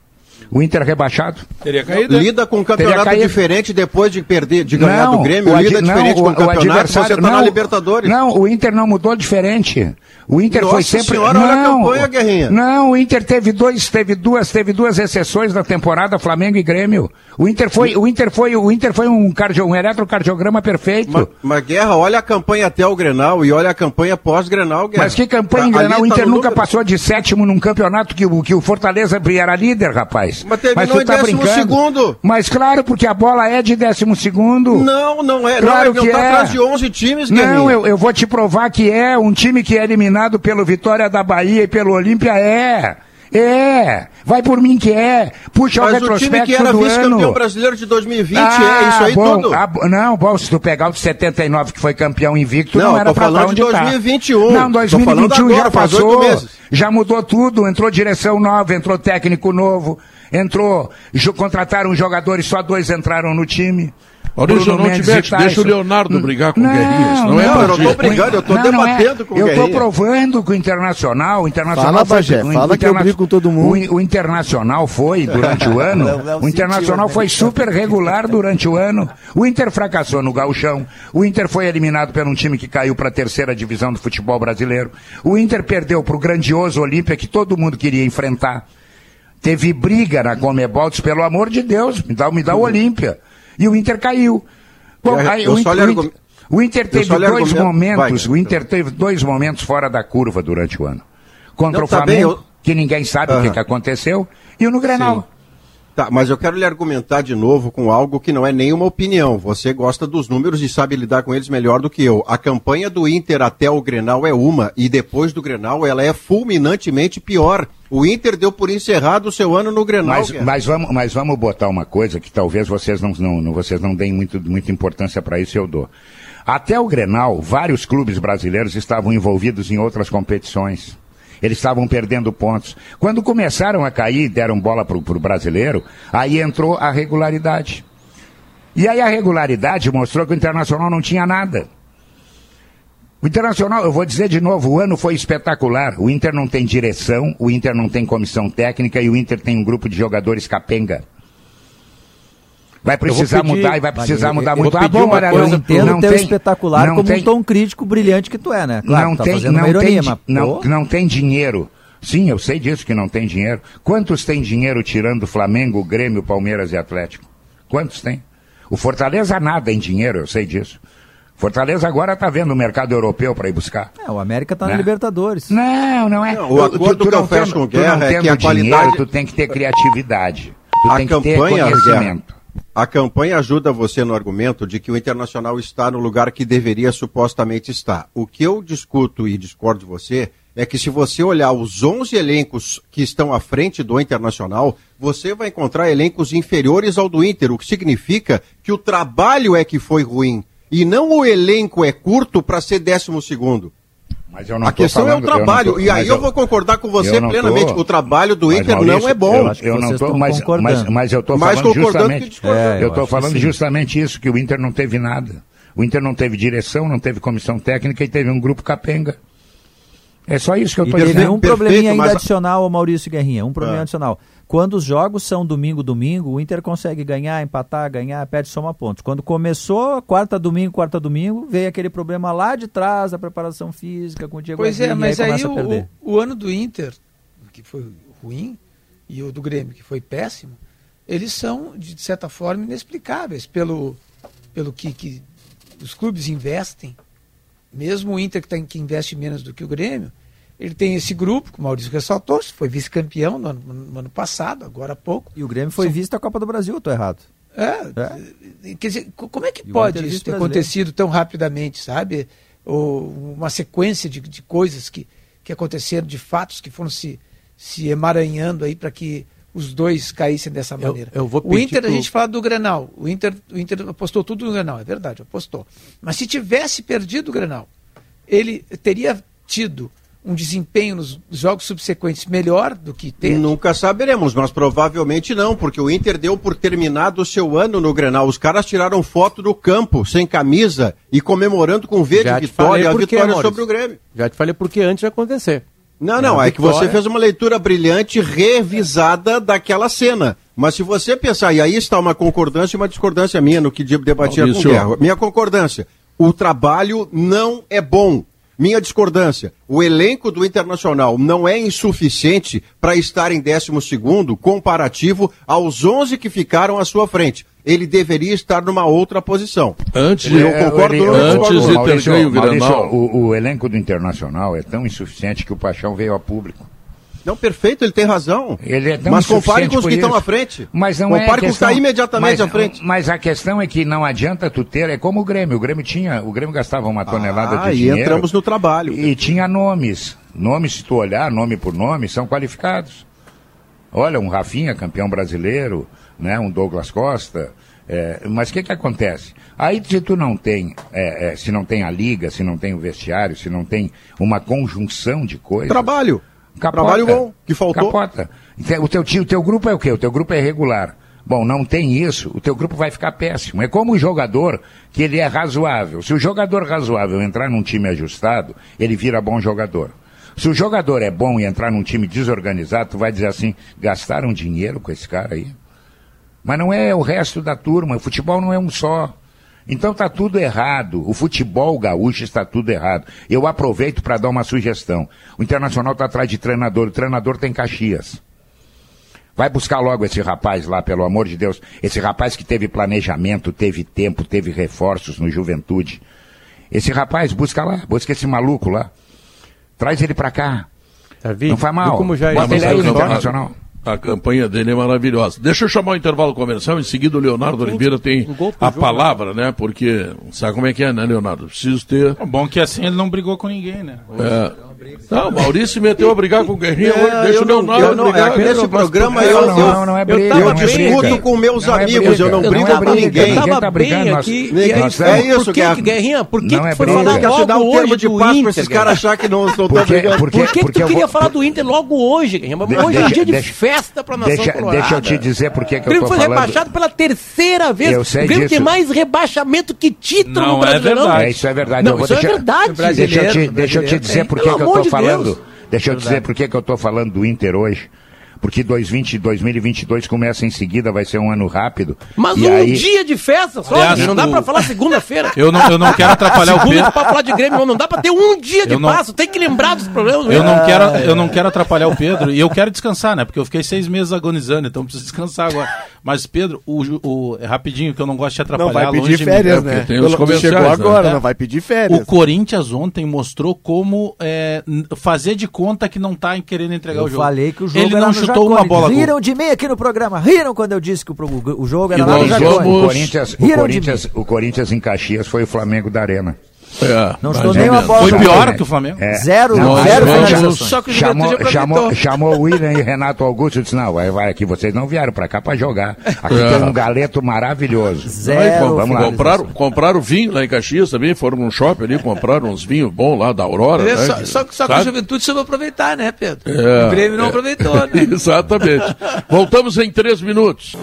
O Inter rebaixado. Teria caído. Lida com um campeonato diferente depois de perder, de ganhar não, do Grêmio, lida não, diferente o, com o campeonato, você tá não, na Libertadores. Não, o Inter não mudou diferente. O Inter Nossa foi sempre. Senhora, não, olha a campanha, Guerrinha. Não, o Inter teve dois, teve duas, teve duas exceções na temporada, Flamengo e Grêmio. O Inter foi, o Inter foi, o Inter foi um, cardio, um eletrocardiograma perfeito. Mas, mas, Guerra, olha a campanha até o Grenal e olha a campanha pós-Grenal, Guerra. Mas que campanha em Grenal? O Inter tá nunca número. passou de sétimo num campeonato que, que o Fortaleza era líder, rapaz. Mas terminou mas tu tá décimo brincando. segundo. Mas claro, porque a bola é de décimo segundo. Não, não é. Claro não, que tá é. atrás de 11 times, Guerrinha. Não, eu, eu vou te provar que é um time que é eliminado pelo Vitória da Bahia e pelo Olímpia, é. É, vai por mim que é. Puxa Mas o retrospecto o time que era vice-campeão brasileiro de 2020 ah, é isso aí bom, tudo. Ah, não, bom, se tu pegar o de 79 que foi campeão invicto, não, não era pra falar onde de 2021. Tá. Não, 2021 agora, já passou, já mudou tudo, entrou direção nova, entrou técnico novo, entrou, contrataram jogadores, só dois entraram no time. Maurício, não te mete, deixa o Leonardo brigar com não, o Guerrinhas. Não, não é não, eu não estou brigando, eu estou é. debatendo é. com o Eu estou provando que o Internacional, o Internacional fala, Bagé, o, fala que eu brigo com todo mundo. O, o Internacional foi, durante o ano, o Internacional sentiu, foi super regular durante o ano. O Inter fracassou no gauchão. O Inter foi eliminado por um time que caiu para a terceira divisão do futebol brasileiro. O Inter perdeu para o grandioso Olímpia que todo mundo queria enfrentar. Teve briga na Comebol, pelo amor de Deus, me dá, me dá o Olímpia e o Inter caiu. Bom, aí, o, Inter, o, Inter, o, Inter, teve dois momentos, Vai. o Inter teve dois momentos fora da curva durante o ano. Contra Não, o Flamengo, tá bem, eu... que ninguém sabe o que, que, aconteceu, e no Grenal. Sim. Tá, mas eu quero lhe argumentar de novo com algo que não é nenhuma opinião. Você gosta dos números e sabe lidar com eles melhor do que eu. A campanha do Inter até o Grenal é uma, e depois do Grenal ela é fulminantemente pior. O Inter deu por encerrado o seu ano no Grenal. Mas, mas, vamos, mas vamos botar uma coisa que talvez vocês não, não, vocês não deem muito, muita importância para isso, eu dou. Até o Grenal, vários clubes brasileiros estavam envolvidos em outras competições. Eles estavam perdendo pontos. Quando começaram a cair, deram bola para o brasileiro, aí entrou a regularidade. E aí a regularidade mostrou que o Internacional não tinha nada. O Internacional, eu vou dizer de novo, o ano foi espetacular. O Inter não tem direção, o Inter não tem comissão técnica e o Inter tem um grupo de jogadores capenga. Vai precisar pedir, mudar e vai precisar mudar muito. Ah, bom, olha, não, entendo não tem espetacular não como tem, um tom crítico brilhante que tu é, né? Claro, não tá tem, não ironia, tem, mas, não, não tem dinheiro. Sim, eu sei disso que não tem dinheiro. Quantos tem dinheiro tirando Flamengo, Grêmio, Palmeiras e Atlético? Quantos tem? O Fortaleza nada em dinheiro, eu sei disso. Fortaleza agora está vendo o mercado europeu para ir buscar. É, o América está né? na Libertadores. Não, não é. Não, o acordo tu, tu que eu fecho com guerra é que a qualidade... Dinheiro, tu tem que ter criatividade. Tu a tem campanha, que ter conhecimento. Guerra, a campanha ajuda você no argumento de que o Internacional está no lugar que deveria supostamente estar. O que eu discuto e discordo de você é que se você olhar os 11 elencos que estão à frente do Internacional, você vai encontrar elencos inferiores ao do Inter, o que significa que o trabalho é que foi ruim e não o elenco é curto para ser décimo segundo. Mas eu não a questão falando, é o trabalho. Tô, e aí eu, eu, vou concordar com você plenamente. Tô, o trabalho do Inter Maurício, não é bom. Eu, eu não tô, mas, mas, mas, eu estou falando justamente. É, eu estou falando justamente isso, que o Inter não teve nada. O Inter não teve direção, não teve comissão técnica e teve um grupo capenga. É só isso que eu estou dizendo. Teve um probleminha ainda mas... adicional, Maurício Guerrinha, um probleminha ah. adicional. Quando os jogos são domingo, domingo, o Inter consegue ganhar, empatar, ganhar, perde, soma pontos. Quando começou quarta, domingo, quarta, domingo, veio aquele problema lá de trás da preparação física com o Diego Pois é, mas aí, aí o, o, ano do Inter, que foi ruim, e o do Grêmio, que foi péssimo, eles são, de certa forma, inexplicáveis pelo, pelo que, que os clubes investem. Mesmo o Inter, que, tem, que investe menos do que o Grêmio, ele tem esse grupo, que o Maurício ressaltou, foi vice-campeão no, no, ano passado, agora há pouco. E o Grêmio foi São... visto a Copa do Brasil, estou errado? É, é, quer dizer, como é que e pode isso ter acontecido tão rapidamente, sabe? Ou uma sequência de, de coisas que, que aconteceram, de fatos que foram se, se emaranhando aí para que os dois caíssem dessa maneira. Eu, eu vou o Inter, pro... a gente fala do Grenal. O Inter, o Inter apostou tudo no Grenal, é verdade, apostou. Mas se tivesse perdido o Grenal, ele teria tido um desempenho nos jogos subsequentes melhor do que teve? Nunca saberemos, mas provavelmente não, porque o Inter deu por terminado o seu ano no Grenal. Os caras tiraram foto do campo, sem camisa, e comemorando com verde vitória, a vitória sobre o Grêmio. Já te falei porque antes de acontecer. Não, não, é, é que você fez uma leitura brilhante, revisada daquela cena. Mas se você pensar, e aí está uma concordância e uma discordância minha no que debatia com o Guerra. Minha concordância, o trabalho não é bom. Minha discordância: o elenco do Internacional não é insuficiente para estar em 12 comparativo aos 11 que ficaram à sua frente. Ele deveria estar numa outra posição. Antes, eu concordo, ele, antes de ter ganho o, o, o elenco do Internacional é tão insuficiente que o Paixão veio a público. Não, perfeito, ele tem razão. Ele é tão mas compare com os que estão à frente. Mas não compare é com os que estão imediatamente mas, à frente. Mas a questão é que não adianta tu ter, é como o Grêmio. O Grêmio tinha, o Grêmio gastava uma tonelada ah, de dinheiro. e entramos no trabalho. E tinha nomes. Nomes, se tu olhar, nome por nome, são qualificados. Olha, um Rafinha, campeão brasileiro, né, um Douglas Costa. É, mas o que, que acontece? Aí se tu não tem, é, é, se não tem a liga, se não tem o vestiário, se não tem uma conjunção de coisas. Trabalho. Capota. Trabalho bom, que faltou. Capota. O teu, o teu grupo é o quê? O teu grupo é regular. Bom, não tem isso, o teu grupo vai ficar péssimo. É como o jogador que ele é razoável. Se o jogador razoável entrar num time ajustado, ele vira bom jogador. Se o jogador é bom e entrar num time desorganizado, tu vai dizer assim, gastaram dinheiro com esse cara aí. Mas não é o resto da turma, o futebol não é um só. Então está tudo errado. O futebol gaúcho está tudo errado. Eu aproveito para dar uma sugestão. O Internacional está atrás de treinador. O treinador tem Caxias. Vai buscar logo esse rapaz lá, pelo amor de Deus. Esse rapaz que teve planejamento, teve tempo, teve reforços no Juventude. Esse rapaz, busca lá, busca esse maluco lá. Traz ele para cá. Tá Não faz mal. Como já Bota ele aí no Internacional. A campanha dele é maravilhosa. Deixa eu chamar o intervalo comercial, em seguida o Leonardo Oliveira tem a jogo, palavra, né? Porque sabe como é que é, né, Leonardo? Preciso ter. Bom que assim ele não brigou com ninguém, né? É. Não, o Maurício meteu a brigar com o Guerrinha, é, deixa o Leonardo eu não, brigar. Nesse programa eu, não, não, não é briga, eu, eu discuto com meus é amigos, eu não brigo com ninguém. Eu tava bem aqui. É isso, Guerrinha, por que foi falar logo hoje de paz para esses caras achar que não estão brigando? Por que tu queria falar do Inter logo hoje, Guerrinha? Hoje é dia de festa para a nação colorada. Deixa eu te dizer por que eu tô falando. O Grêmio foi rebaixado pela terceira vez. Eu sei O Grêmio tem mais rebaixamento que título no Brasileirão. É, isso é verdade. Não, isso é verdade. Deixa eu te dizer por que eu tô falando. Deixa eu dizer por que, que eu estou falando do Inter hoje porque 2020 2022 começa em seguida, vai ser um ano rápido. Mas um aí... dia de festa só, Aliás, não dá para falar segunda-feira. Eu não, eu não quero atrapalhar o Pedro. para falar de Grêmio, não dá para ter um dia de não... passo, tem que lembrar dos problemas. Eu não, quero, eu não quero atrapalhar o Pedro e eu quero descansar, né? Porque eu fiquei seis meses agonizando, então preciso descansar agora. Mas, Pedro, o, o, é rapidinho que eu não gosto de atrapalhar. Não vai pedir férias, né? Tem os chegou né? agora, né? não vai pedir férias. O Corinthians ontem mostrou como é, fazer de conta que não tá querendo entregar eu o jogo. falei que o jogo Ele não chutou uma bola Riram de mim aqui no programa. Riram quando eu disse que o, o jogo era e lá no O Corinthians, o, Corinthians, o Corinthians em Caxias foi o Flamengo da Arena. É, não estou nem uma bola. Foi pior que o Flamengo. É, zero, não, zero finalizações. Só que o chamou, chamou, chamou o William e Renato Augusto e disse: Não, vai, vai aqui, vocês não vieram para cá para jogar. Aqui é. tem um galeto maravilhoso. Zero. vamos lá. Compraram, compraram vinho lá em Caxias também, foram num shopping ali, compraram uns vinhos bons lá da Aurora. É, né? só, só, só que a juventude soube aproveitar, né, Pedro? É, o Grêmio não é. aproveitou, né? Exatamente. Voltamos em três minutos.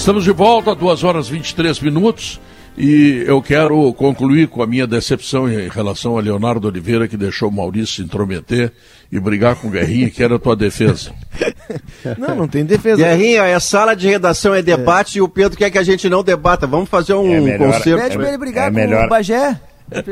Estamos de volta, 2 horas 23 minutos. E eu quero concluir com a minha decepção em relação a Leonardo Oliveira, que deixou o Maurício se intrometer e brigar com o Guerrinha, que era a tua defesa. Não, não tem defesa. Guerrinha, é sala de redação, é debate é. e o Pedro quer que a gente não debata. Vamos fazer um é melhor, concerto. Pede pra ele brigar é melhor, com o Bagé.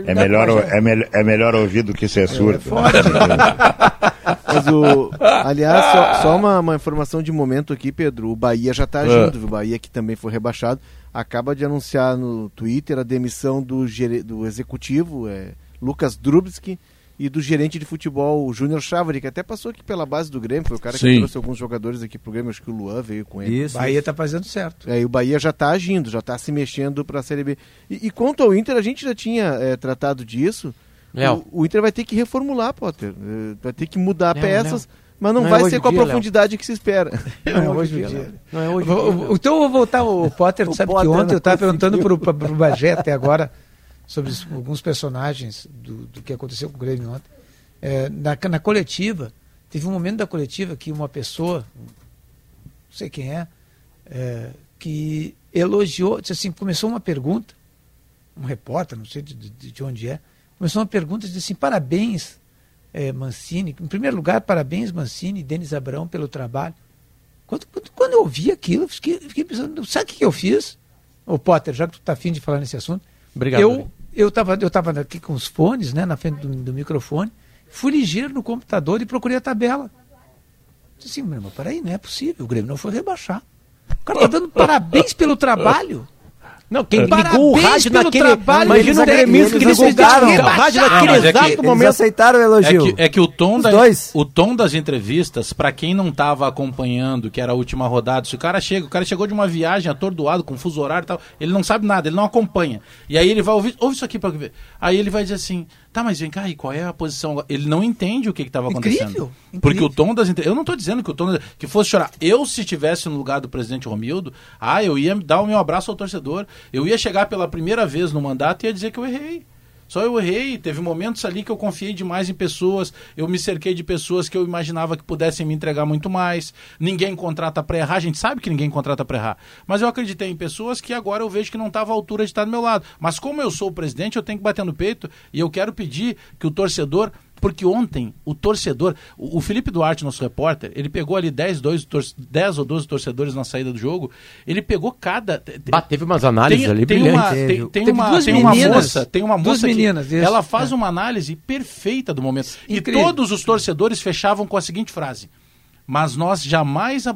É melhor, é, me, é melhor ouvir do que ser é, surdo. É forte, Mas o, aliás, só, só uma, uma, informação de momento aqui, Pedro. O Bahia já está agindo, é. viu? O Bahia que também foi rebaixado. Acaba de anunciar no Twitter a demissão do, do executivo, é, Lucas Drubski e do gerente de futebol, o Júnior Chávari, que até passou aqui pela base do Grêmio, foi o cara Sim. que trouxe alguns jogadores aqui pro Grêmio, acho que o Luan veio com ele. Isso, Bahia está fazendo certo. É, e o Bahia já está agindo, já está se mexendo para a Série B. E, e, quanto ao Inter, a gente já tinha é, tratado disso. O, o, Inter vai ter que reformular, Potter. É, vai ter que mudar não, peças. Não. Mas não, não vai é ser com a dia, profundidade Léo. que se espera. Não, é hoje dia, dia. Não é hoje dia, Então eu vou voltar, o Potter, o sabe Potter que ontem eu estava perguntando para o Bagé até agora sobre alguns personagens do, do que aconteceu com o Grêmio ontem. É, na, na coletiva, teve um momento da coletiva que uma pessoa, não sei quem é, é que elogiou, disse assim, começou uma pergunta, um repórter, não sei de, de, de onde é, começou uma pergunta e disse assim, parabéns, é, Mancini, em primeiro lugar, parabéns, Mancini e Denis Abrão pelo trabalho. Quando, quando, eu ouvi aquilo, eu fiquei, fiquei pensando, sabe o que eu fiz? Ô Potter, já que tu está afim de falar nesse assunto, Obrigado. Eu, eu estava eu tava aqui com os fones, né, na frente do, do microfone, Fui ligeiro no computador e procurei a tabela. Disse assim, meu irmão, peraí, não é possível. O Grêmio não foi rebaixar. O cara tá dando parabéns pelo trabalho. Não, quem ligou o rádio naquele. Trabalho, imagina o gremista que eles ligaram o rádio naquele exato é que, momento. Aceitaram o elogio. É que, é que o, tom da, o tom das entrevistas, para quem não estava acompanhando, que era a última rodada, se o cara chega, o cara chegou de uma viagem atordoado, com fuso horário e tal, ele não sabe nada, ele não acompanha. E aí ele vai ouvir, ouve isso aqui para ver. Aí ele vai dizer assim: Tá, mas vem cá, e qual é a posição? Ele não entende o que estava acontecendo. Incrível, incrível. Porque o tom das Eu não estou dizendo que o tom das... que fosse chorar. Eu, se estivesse no lugar do presidente Romildo, ah, eu ia dar o meu abraço ao torcedor. Eu ia chegar pela primeira vez no mandato e ia dizer que eu errei. Só eu errei, teve momentos ali que eu confiei demais em pessoas, eu me cerquei de pessoas que eu imaginava que pudessem me entregar muito mais. Ninguém contrata para errar, a gente sabe que ninguém contrata para errar. Mas eu acreditei em pessoas que agora eu vejo que não estava à altura de estar do meu lado. Mas como eu sou o presidente, eu tenho que bater no peito e eu quero pedir que o torcedor porque ontem o torcedor, o, Felipe Duarte, nosso repórter, ele pegou ali 10, 12, 10 ou 12 torcedores na saída do jogo. Ele pegou cada. Bah, teve umas análises tem, ali tem brilhantes. Uma, tem, tem uma, tem uma moça, tem uma moça meninas, que ela faz é. uma análise perfeita do momento. Incrível. E todos os torcedores fechavam com a seguinte frase: mas nós jamais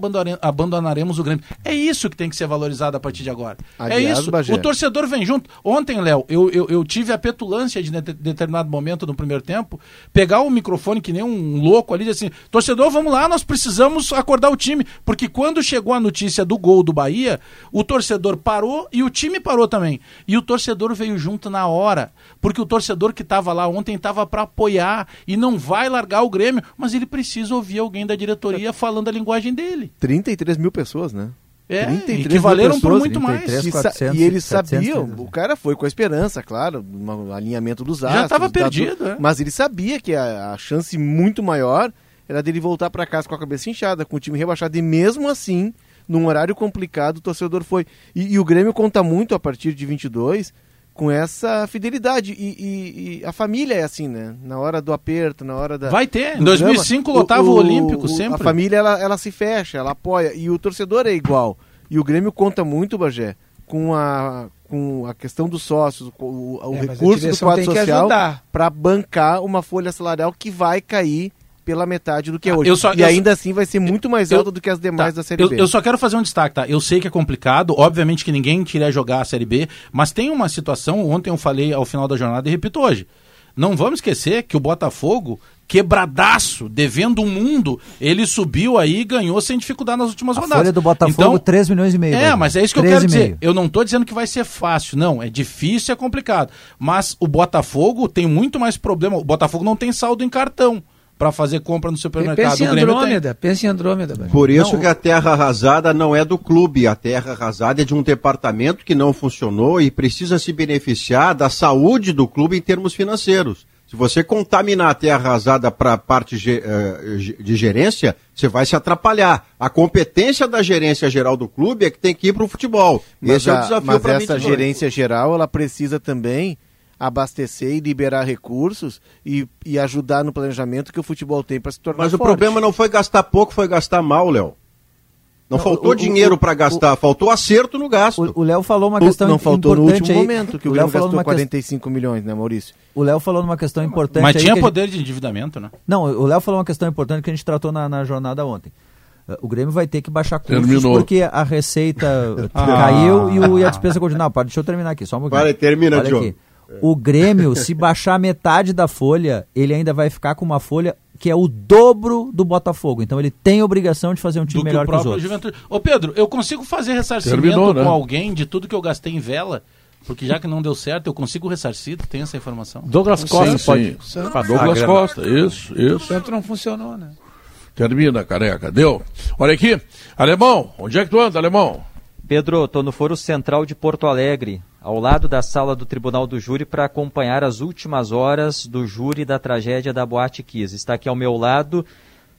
abandonaremos o Grêmio. É isso que tem que ser valorizado a partir de agora. é isso. Bagé. O torcedor vem junto. Ontem, Léo, eu, eu, eu, tive a petulância de determinado momento no primeiro tempo, pegar o microfone que nem um louco ali e dizer assim: torcedor, vamos lá, nós precisamos acordar o time. Porque quando chegou a notícia do gol do Bahia, o torcedor parou e o time parou também. E o torcedor veio junto na hora. Porque o torcedor que estava lá ontem estava para apoiar e não vai largar o Grêmio, mas ele precisa ouvir alguém da diretoria falando a linguagem dele. 33 mil pessoas, né? É, 33 que valeram por muito 33, mais. 400, e, eles 700, sabiam, 700. o cara foi com a esperança, claro, um alinhamento dos astros. Já estava perdido, é. Mas ele sabia que a, a chance muito maior era dele voltar para casa com a cabeça inchada, com o time rebaixado. E mesmo assim, num horário complicado, o torcedor foi. E, e o Grêmio conta muito a partir de 22 com essa fidelidade. E, e, e, a família é assim, né? Na hora do aperto, na hora da. Vai ter. Em 2005 drama, lotava o, o, Olímpico sempre. A família ela, ela se fecha, ela apoia. E o torcedor é igual. E o Grêmio conta muito, Bagé, com a, com a questão dos sócios, o, o é, recurso do quadro social para bancar uma folha salarial que vai cair pela metade do que é hoje. Só, e ainda só, assim vai ser muito mais eu, alta do que as demais tá, da Série eu, B. Eu só quero fazer um destaque, tá? Eu sei que é complicado, obviamente que ninguém queria jogar a Série B, mas tem uma situação, ontem eu falei ao final da jornada e repito hoje. Não vamos esquecer que o Botafogo, quebradaço, devendo o um mundo, ele subiu aí e ganhou sem dificuldade nas últimas a rodadas. Folha do Botafogo, então, 3 milhões e meio. É, mas é isso que eu quero dizer. Eu não estou dizendo que vai ser fácil, não. É difícil, é complicado. Mas o Botafogo tem muito mais problema. O Botafogo não tem saldo em cartão para fazer compra no supermercado. Pense em Andrômeda, pense em Andrômeda. Por isso não, que a terra arrasada não é do clube, a terra arrasada é de um departamento que não funcionou e precisa se beneficiar da saúde do clube em termos financeiros. Se você contaminar a terra arrasada para a parte eh, de gerência, você vai se atrapalhar. A competência da gerência geral do clube é que tem que ir para o futebol. Mas Esse a, é o desafio para Mas essa gerência geral, ela precisa também abastecer e liberar recursos e, e ajudar no planejamento que o futebol tem para se tornar Mas forte. o problema não foi gastar pouco, foi gastar mal, Léo. Não, não, faltou o, dinheiro para gastar, o, faltou acerto no gasto. O Léo falou uma questão Não faltou no último aí. momento, que o, o Léo gastou 45 que... milhões, né, Maurício? O Léo falou numa questão importante. Mas tinha poder gente... de endividamento, né? Não, o Léo falou uma questão importante que a gente tratou na, na jornada ontem. O Grêmio vai ter que baixar custos Terminou. porque a receita ah. caiu e, o, e, a despesa continua. Pode, deixa eu terminar aqui, só um pouquinho. Vai, termina, Diogo. O Grêmio, se baixar metade da folha, ele ainda vai ficar com uma folha que é o dobro do Botafogo. Então ele tem a obrigação de fazer um time do melhor que, que os outros. Juventude. Ô Pedro, eu consigo fazer ressarcimento Terminou, né? com alguém de tudo que eu gastei em vela? Porque já que não deu certo, eu consigo ressarcir? Tem essa informação? Douglas Costa sim, pode. Sim. Douglas Costa, isso, isso. O centro não funcionou, né? Termina, careca. Deu. Olha aqui. Alemão, onde é que tu anda, alemão? Pedro, estou no Foro Central de Porto Alegre, ao lado da sala do Tribunal do Júri, para acompanhar as últimas horas do júri da tragédia da Boate Kiss. Está aqui ao meu lado.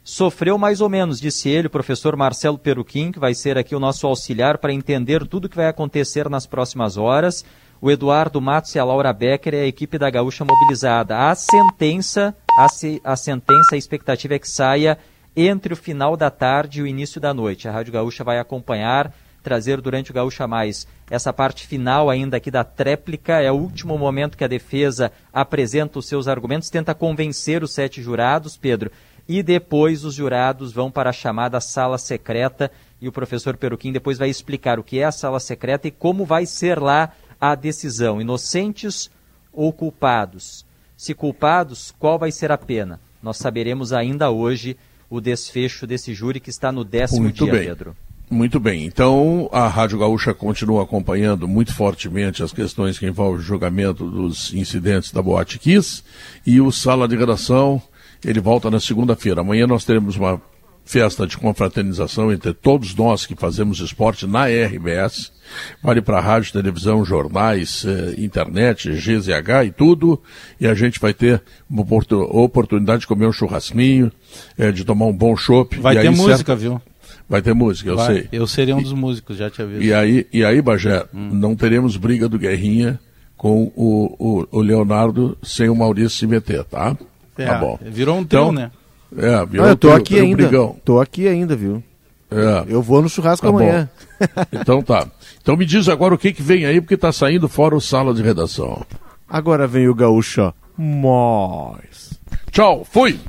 Sofreu mais ou menos, disse ele, o professor Marcelo Peruquim, que vai ser aqui o nosso auxiliar para entender tudo o que vai acontecer nas próximas horas. O Eduardo Matos e a Laura Becker e a equipe da Gaúcha mobilizada. A sentença, a, se, a sentença, a expectativa é que saia entre o final da tarde e o início da noite. A Rádio Gaúcha vai acompanhar trazer durante o Gaúcha Mais essa parte final ainda aqui da tréplica. É o último momento que a defesa apresenta os seus argumentos, tenta convencer os sete jurados, Pedro, e depois os jurados vão para a chamada sala secreta e o professor Peruquim depois vai explicar o que é a sala secreta e como vai ser lá a decisão. Inocentes ou culpados? Se culpados, qual vai ser a pena? Nós saberemos ainda hoje o desfecho desse júri que está no décimo Muito dia, bem. Pedro. Muito bem. Então, a Rádio Gaúcha continua acompanhando muito fortemente as questões que envolvem o julgamento dos incidentes da Boate Kiss e o Sala de Redação, ele volta na segunda-feira. Amanhã nós teremos uma festa de confraternização entre todos nós que fazemos esporte na RBS. Vale para rádio, televisão, jornais, eh, internet, GZH e tudo. E a gente vai ter uma oportunidade de comer um churrasquinho, eh, de tomar um bom chopp. Vai e ter aí, música, certo... viu? Vai ter música, eu Vai. sei. Eu seria um dos músicos, já te aviso. E aí, e aí Bagé, hum. não teremos briga do Guerrinha com o, o, o, Leonardo sem o Maurício se meter, tá? É, tá bom. Virou um teu, então, né? É, virou ah, eu tô teu, aqui ainda. Brigão. Tô aqui ainda, viu? É. Eu vou no churrasco tá amanhã. então tá. Então me diz agora o que, que vem aí, porque tá saindo fora o sala de redação. Agora vem o gaúcho, mais. Tchau, fui!